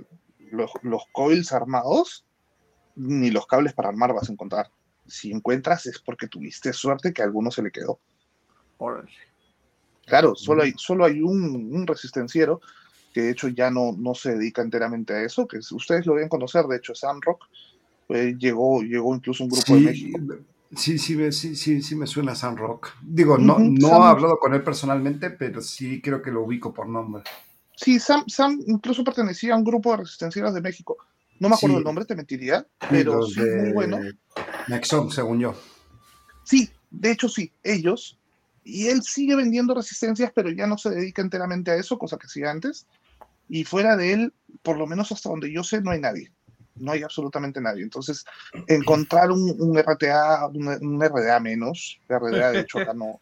los, los coils armados, ni los cables para armar vas a encontrar. Si encuentras es porque tuviste suerte que a alguno se le quedó. Órale. Claro, solo hay, solo hay un, un resistenciero que de hecho ya no, no se dedica enteramente a eso, que es- ustedes lo deben conocer, de hecho Sam Rock, eh, llegó, llegó incluso un grupo de México. sí, sí, sí, sí, sí me suena Sam Rock. Digo, no, no Sam- he hablado con él personalmente, pero sí creo que lo ubico por nombre. Sí, Sam, Sam incluso pertenecía a un grupo de resistencieros de México. No me acuerdo Sí. el nombre, te mentiría, pero sí, muy de bueno. Nexon, según yo. Sí, de hecho sí, ellos. Y él sigue vendiendo resistencias, pero ya no se dedica enteramente a eso, cosa que hacía antes. Y fuera de él, por lo menos hasta donde yo sé, no hay nadie. No hay absolutamente nadie. Entonces, encontrar un, un RTA, un, un RDA menos, RDA de hecho acá no,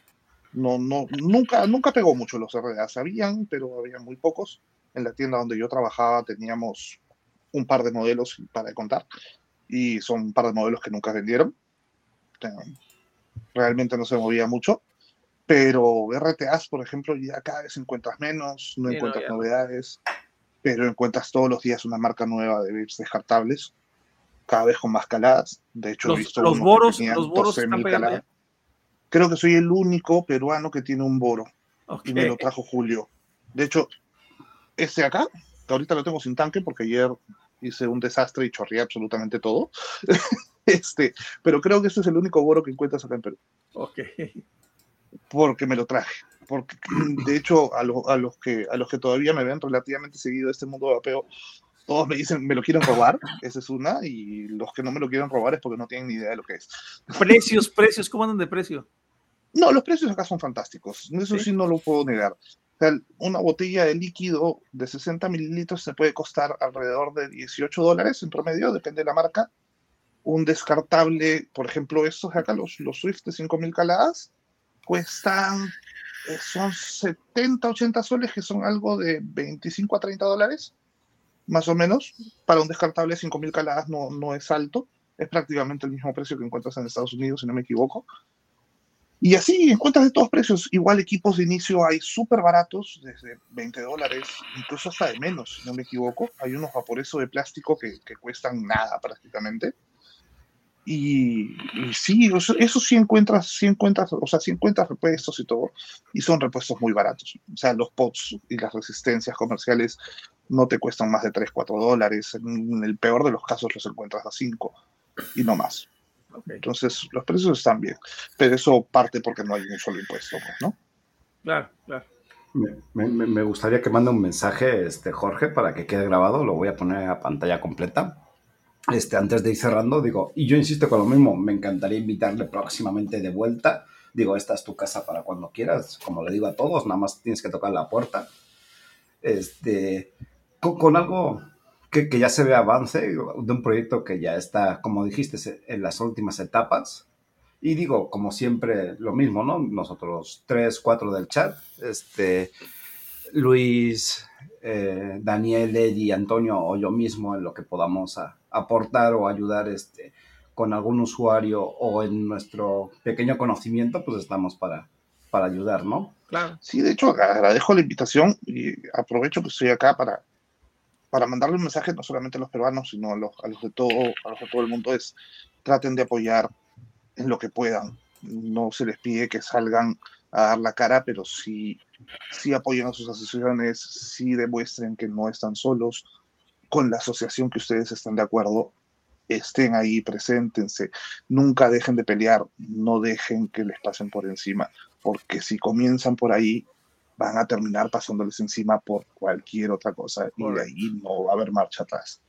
no, no, nunca, nunca pegó mucho los RDA. Sabían, pero había muy pocos. En la tienda donde yo trabajaba teníamos un par de modelos para contar. Y son un par de modelos que nunca vendieron. Realmente no se movía mucho. Pero RTAs, por ejemplo, ya cada vez encuentras menos, no Sí, encuentras no. novedades, pero encuentras todos los días una marca nueva de VIPs descartables. cada vez con más caladas. De hecho, los, he visto los boros, los boros 12.000 están caladas. Creo que soy el único peruano que tiene un boro ya. Ok. y me lo trajo Julio. De hecho, este de acá, que ahorita lo tengo sin tanque porque ayer hice un desastre y chorreé absolutamente todo. este, pero creo que este es el único boro que encuentras acá en Perú, Ok. Porque me lo traje. Porque, de hecho, a, lo- a los que, a los que todavía me ven relativamente seguido de este mundo de vapeo, todos me dicen, me lo quieren robar, esa es una, y los que no me lo quieren robar es porque no tienen ni idea de lo que es. Precios, precios, ¿cómo andan de precio? No, los precios acá son fantásticos. Eso ¿Sí? sí, no lo puedo negar. O sea, una botella de líquido de 60 mililitros se puede costar alrededor de 18 dólares en promedio, depende de la marca. Un descartable, por ejemplo, estos de acá, los, los Swift de 5000 caladas, cuestan, eh, son 70, 80 soles, que son algo de 25 a 30 dólares, más o menos. Para un descartable de 5000 caladas no, no es alto. Es prácticamente el mismo precio que encuentras en Estados Unidos, si no me equivoco. Y así encuentras de todos precios. Igual equipos de inicio hay súper baratos, desde 20 dólares, incluso hasta de menos, si no me equivoco. Hay unos vaporezos de plástico que, que cuestan nada prácticamente. Y, y sí, eso, eso sí encuentras, sí encuentras, o sea, sí encuentras repuestos y todo, y son repuestos muy baratos. O sea, los pots y las resistencias comerciales no te cuestan más de 3, 4 dólares. En el peor de los casos los encuentras a 5 y no más. Entonces, los precios están bien, pero eso parte porque no hay un solo impuesto, pues, ¿no? claro, claro. Me, me- me gustaría que mande un mensaje, este, Jorge, para que quede grabado. Lo voy a poner a pantalla completa. Este, antes de ir cerrando, digo, y yo insisto con lo mismo, me encantaría invitarle próximamente de vuelta. Digo, esta es tu casa para cuando quieras, como le digo a todos, nada más tienes que tocar la puerta. Este, con, con algo que, que ya se ve avance, de un proyecto que ya está, como dijiste, en las últimas etapas. Y digo, como siempre, lo mismo, ¿no? Nosotros tres, cuatro del chat, este, Luis, eh, Daniel, Eddie, Antonio o yo mismo en lo que podamos a- aportar o ayudar este, con algún usuario o en nuestro pequeño conocimiento, pues estamos para, para ayudar, ¿no? Claro. Sí, de hecho, agradezco la invitación y aprovecho que estoy acá para, para mandarle un mensaje no solamente a los peruanos, sino a los, a los de todo, a los de todo el mundo, es traten de apoyar en lo que puedan. No se les pide que salgan a dar la cara, pero sí, sí apoyen a sus asociaciones, sí demuestren que no están solos, con la asociación que ustedes están de acuerdo, estén ahí, preséntense, nunca dejen de pelear, no dejen que les pasen por encima, porque si comienzan por ahí, van a terminar pasándoles encima por cualquier otra cosa y de ahí no va a haber marcha atrás.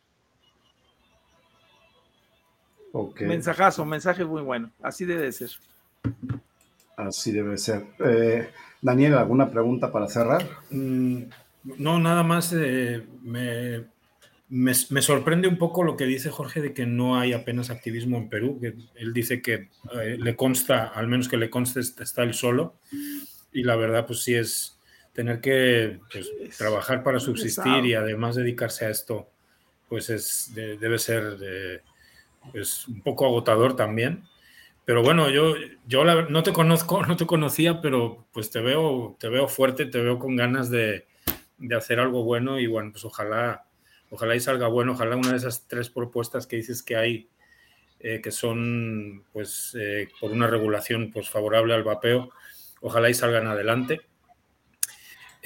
Mensajazo, mensaje muy bueno. Así debe de ser. así debe ser. Eh, Daniel, ¿alguna pregunta para cerrar? Mm, No, nada más eh, me, me, me sorprende un poco lo que dice Jorge de que no hay apenas activismo en Perú. Que él dice que eh, le consta, al menos que le conste, está él solo. Y la verdad, pues sí es tener que pues, Es trabajar para subsistir y además dedicarse a esto, pues es, de- debe ser eh, pues, un poco agotador también. Pero bueno, yo, yo la no te conozco, no te conocía, pero pues te veo, te veo fuerte, te veo con ganas de, de hacer algo bueno y bueno, pues ojalá, ojalá y salga bueno, ojalá una de esas tres propuestas que dices que hay, eh, que son pues eh, por una regulación pues favorable al vapeo, ojalá y salgan adelante.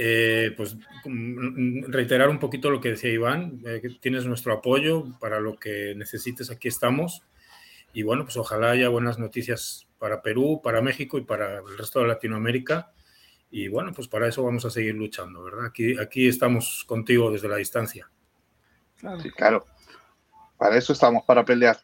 Eh, pues mm, reiterar un poquito lo que decía Iván, tienes nuestro apoyo para lo que necesites, aquí estamos. Y bueno, pues ojalá haya buenas noticias para Perú, para México y para el resto de Latinoamérica. Y bueno, pues para eso vamos a seguir luchando, ¿verdad? Aquí, aquí estamos contigo desde la distancia. Claro. Sí, claro. Para eso estamos, para pelear.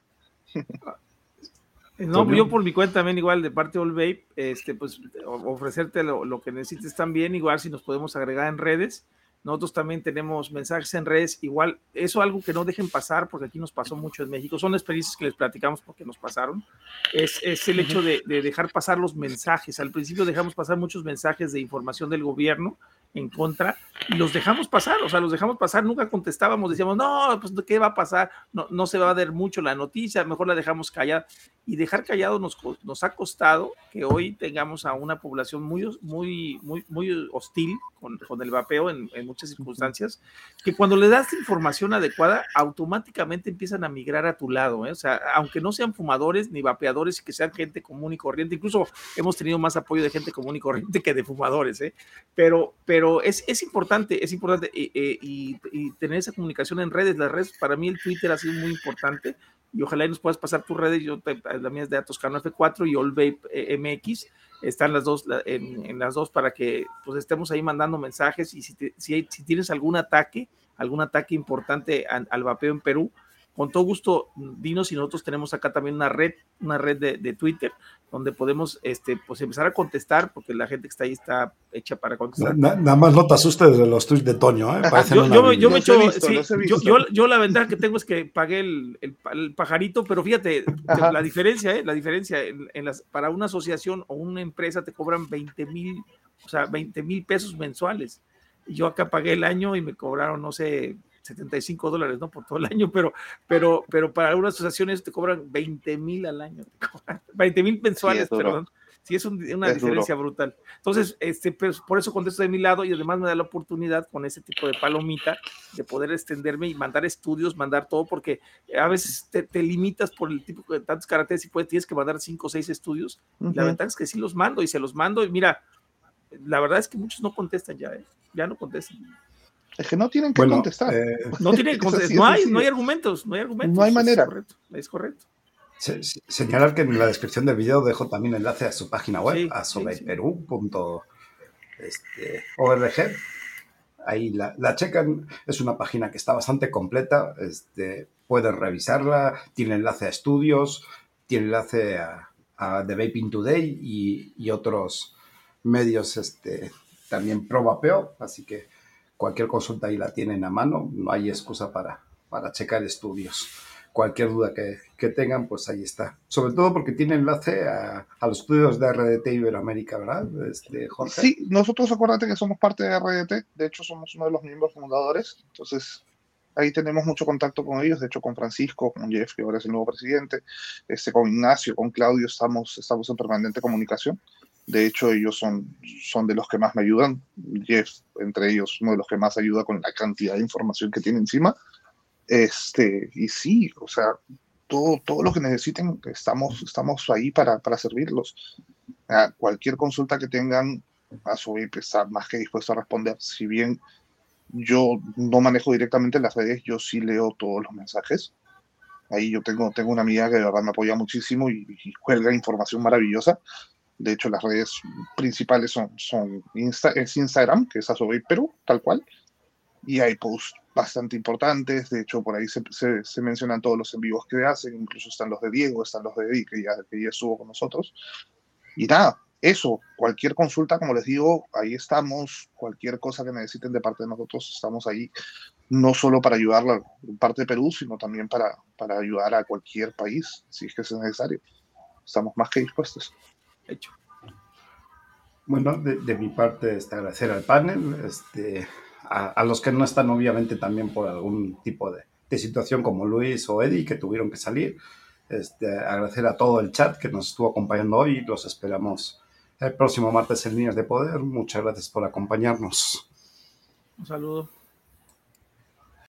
No, Toño. yo por mi cuenta también igual de parte de All Vape, este, pues ofrecerte lo, lo que necesites también, igual si nos podemos agregar en redes. Nosotros también tenemos mensajes en redes, igual, eso algo que no dejen pasar, porque aquí nos pasó mucho en México, son experiencias que les platicamos porque nos pasaron, es, es el hecho de, de dejar pasar los mensajes. Al principio dejamos pasar muchos mensajes de información del gobierno en contra y los dejamos pasar, o sea, los dejamos pasar, nunca contestábamos, decíamos, no, pues ¿qué va a pasar? No, no se va a ver mucho la noticia, mejor la dejamos callada. Y dejar callado nos, nos ha costado que hoy tengamos a una población muy, muy, muy, muy hostil con, con el vapeo en, en, muchas circunstancias, que cuando le das información adecuada, automáticamente empiezan a migrar a tu lado, ¿eh? o sea, aunque no sean fumadores ni vapeadores, y que sean gente común y corriente, incluso hemos tenido más apoyo de gente común y corriente que de fumadores, ¿eh? pero, pero es, es importante, es importante eh, eh, y, y, tener esa comunicación en redes. Las redes, para mí el Twitter ha sido muy importante y ojalá nos puedas pasar tus redes. Yo, la mía es de Toscano F4 y All Vape eh, MX. Están las dos en, las dos para que pues estemos ahí mandando mensajes y si, te, si, tienes algún ataque, algún ataque importante al vapeo en Perú, con todo gusto, dinos y nosotros tenemos acá también una red, una red de, de, Twitter donde podemos este, pues empezar a contestar, porque la gente que está ahí está hecha para contestar. Na, nada más no te asustes de los tweets de Toño, ¿eh? yo, yo, yo, me echo, visto, sí, yo, yo, yo, la ventaja que tengo es que pagué el, el, el pajarito, pero fíjate, Ajá. la diferencia, ¿eh? la diferencia, en, en las, para una asociación o una empresa te cobran 20 mil, o sea, 20 mil pesos mensuales. Yo acá pagué el año y me cobraron, no sé, 75 dólares, ¿no? Por todo el año, pero, pero, pero para algunas asociaciones te cobran 20 mil al año, 20 mil mensuales, sí, perdón. Sí, es un, una es diferencia duro. brutal. Entonces, este, pues, por eso contesto de mi lado y además me da la oportunidad con ese tipo de palomita de poder extenderme y mandar estudios, mandar todo, porque a veces te, te limitas por el tipo de tantos caracteres y puedes, tienes que mandar cinco o seis estudios. Uh -huh. La ventaja es que sí los mando y se los mando y mira, la verdad es que muchos no contestan ya, ¿eh? ya no contestan. Es que no tienen que bueno, contestar. Eh, no tienen que contestar. No hay, no hay argumentos, no hay argumentos. No hay manera. Es correcto. Es correcto. Se, se, señalar que en la descripción del video dejo también enlace a su página web, sí, a sobreperú.org. Este, Ahí la, la, checan, es una página que está bastante completa, este, pueden revisarla, tiene enlace a estudios, tiene enlace a, a The Vaping Today y, y otros medios este, también pro vapeo, así que cualquier consulta ahí la tienen a mano, no hay excusa para, para checar estudios. Cualquier duda que, que, tengan, pues ahí está. Sobre todo porque tiene enlace a, a los estudios de RDT Iberoamérica, ¿verdad, este, Jorge? Sí, nosotros acuérdate que somos parte de RDT, de hecho somos uno de los miembros fundadores, entonces ahí tenemos mucho contacto con ellos, de hecho con Francisco, con Jeff, que ahora es el nuevo presidente, este, con Ignacio, con Claudio, estamos, estamos en permanente comunicación. De hecho, ellos son, son de los que más me ayudan. Jeff, entre ellos, uno de los que más ayuda con la cantidad de información que tiene encima. Este, y sí, o sea, todo, todo lo que necesiten, estamos, estamos ahí para, para servirlos. A cualquier consulta que tengan, a su vez está más que dispuesto a responder. Si bien yo no manejo directamente las redes, yo sí leo todos los mensajes. Ahí yo tengo, tengo una amiga que de verdad me apoya muchísimo y, y cuelga información maravillosa. De hecho, las redes principales son, son Instagram, que es Asobe Perú, tal cual. Y hay posts bastante importantes. De hecho, por ahí se, mencionan todos los en vivos que hacen. Incluso están los de Diego, están los de Eddie, que ya, que ya estuvo con nosotros. Y nada, eso. Cualquier consulta, como les digo, ahí estamos. Cualquier cosa que necesiten de parte de nosotros, estamos ahí. No solo para ayudar a parte de Perú, sino también para, para ayudar a cualquier país, si es que es necesario. Estamos más que dispuestos hecho. Bueno, de, de mi parte, este, agradecer al panel, este, a, a, los que no están obviamente también por algún tipo de, de, situación como Luis o Eddie que tuvieron que salir. Este, agradecer a todo el chat que nos estuvo acompañando hoy. Los esperamos el próximo martes en Líneas de Poder. Muchas gracias por acompañarnos. Un saludo.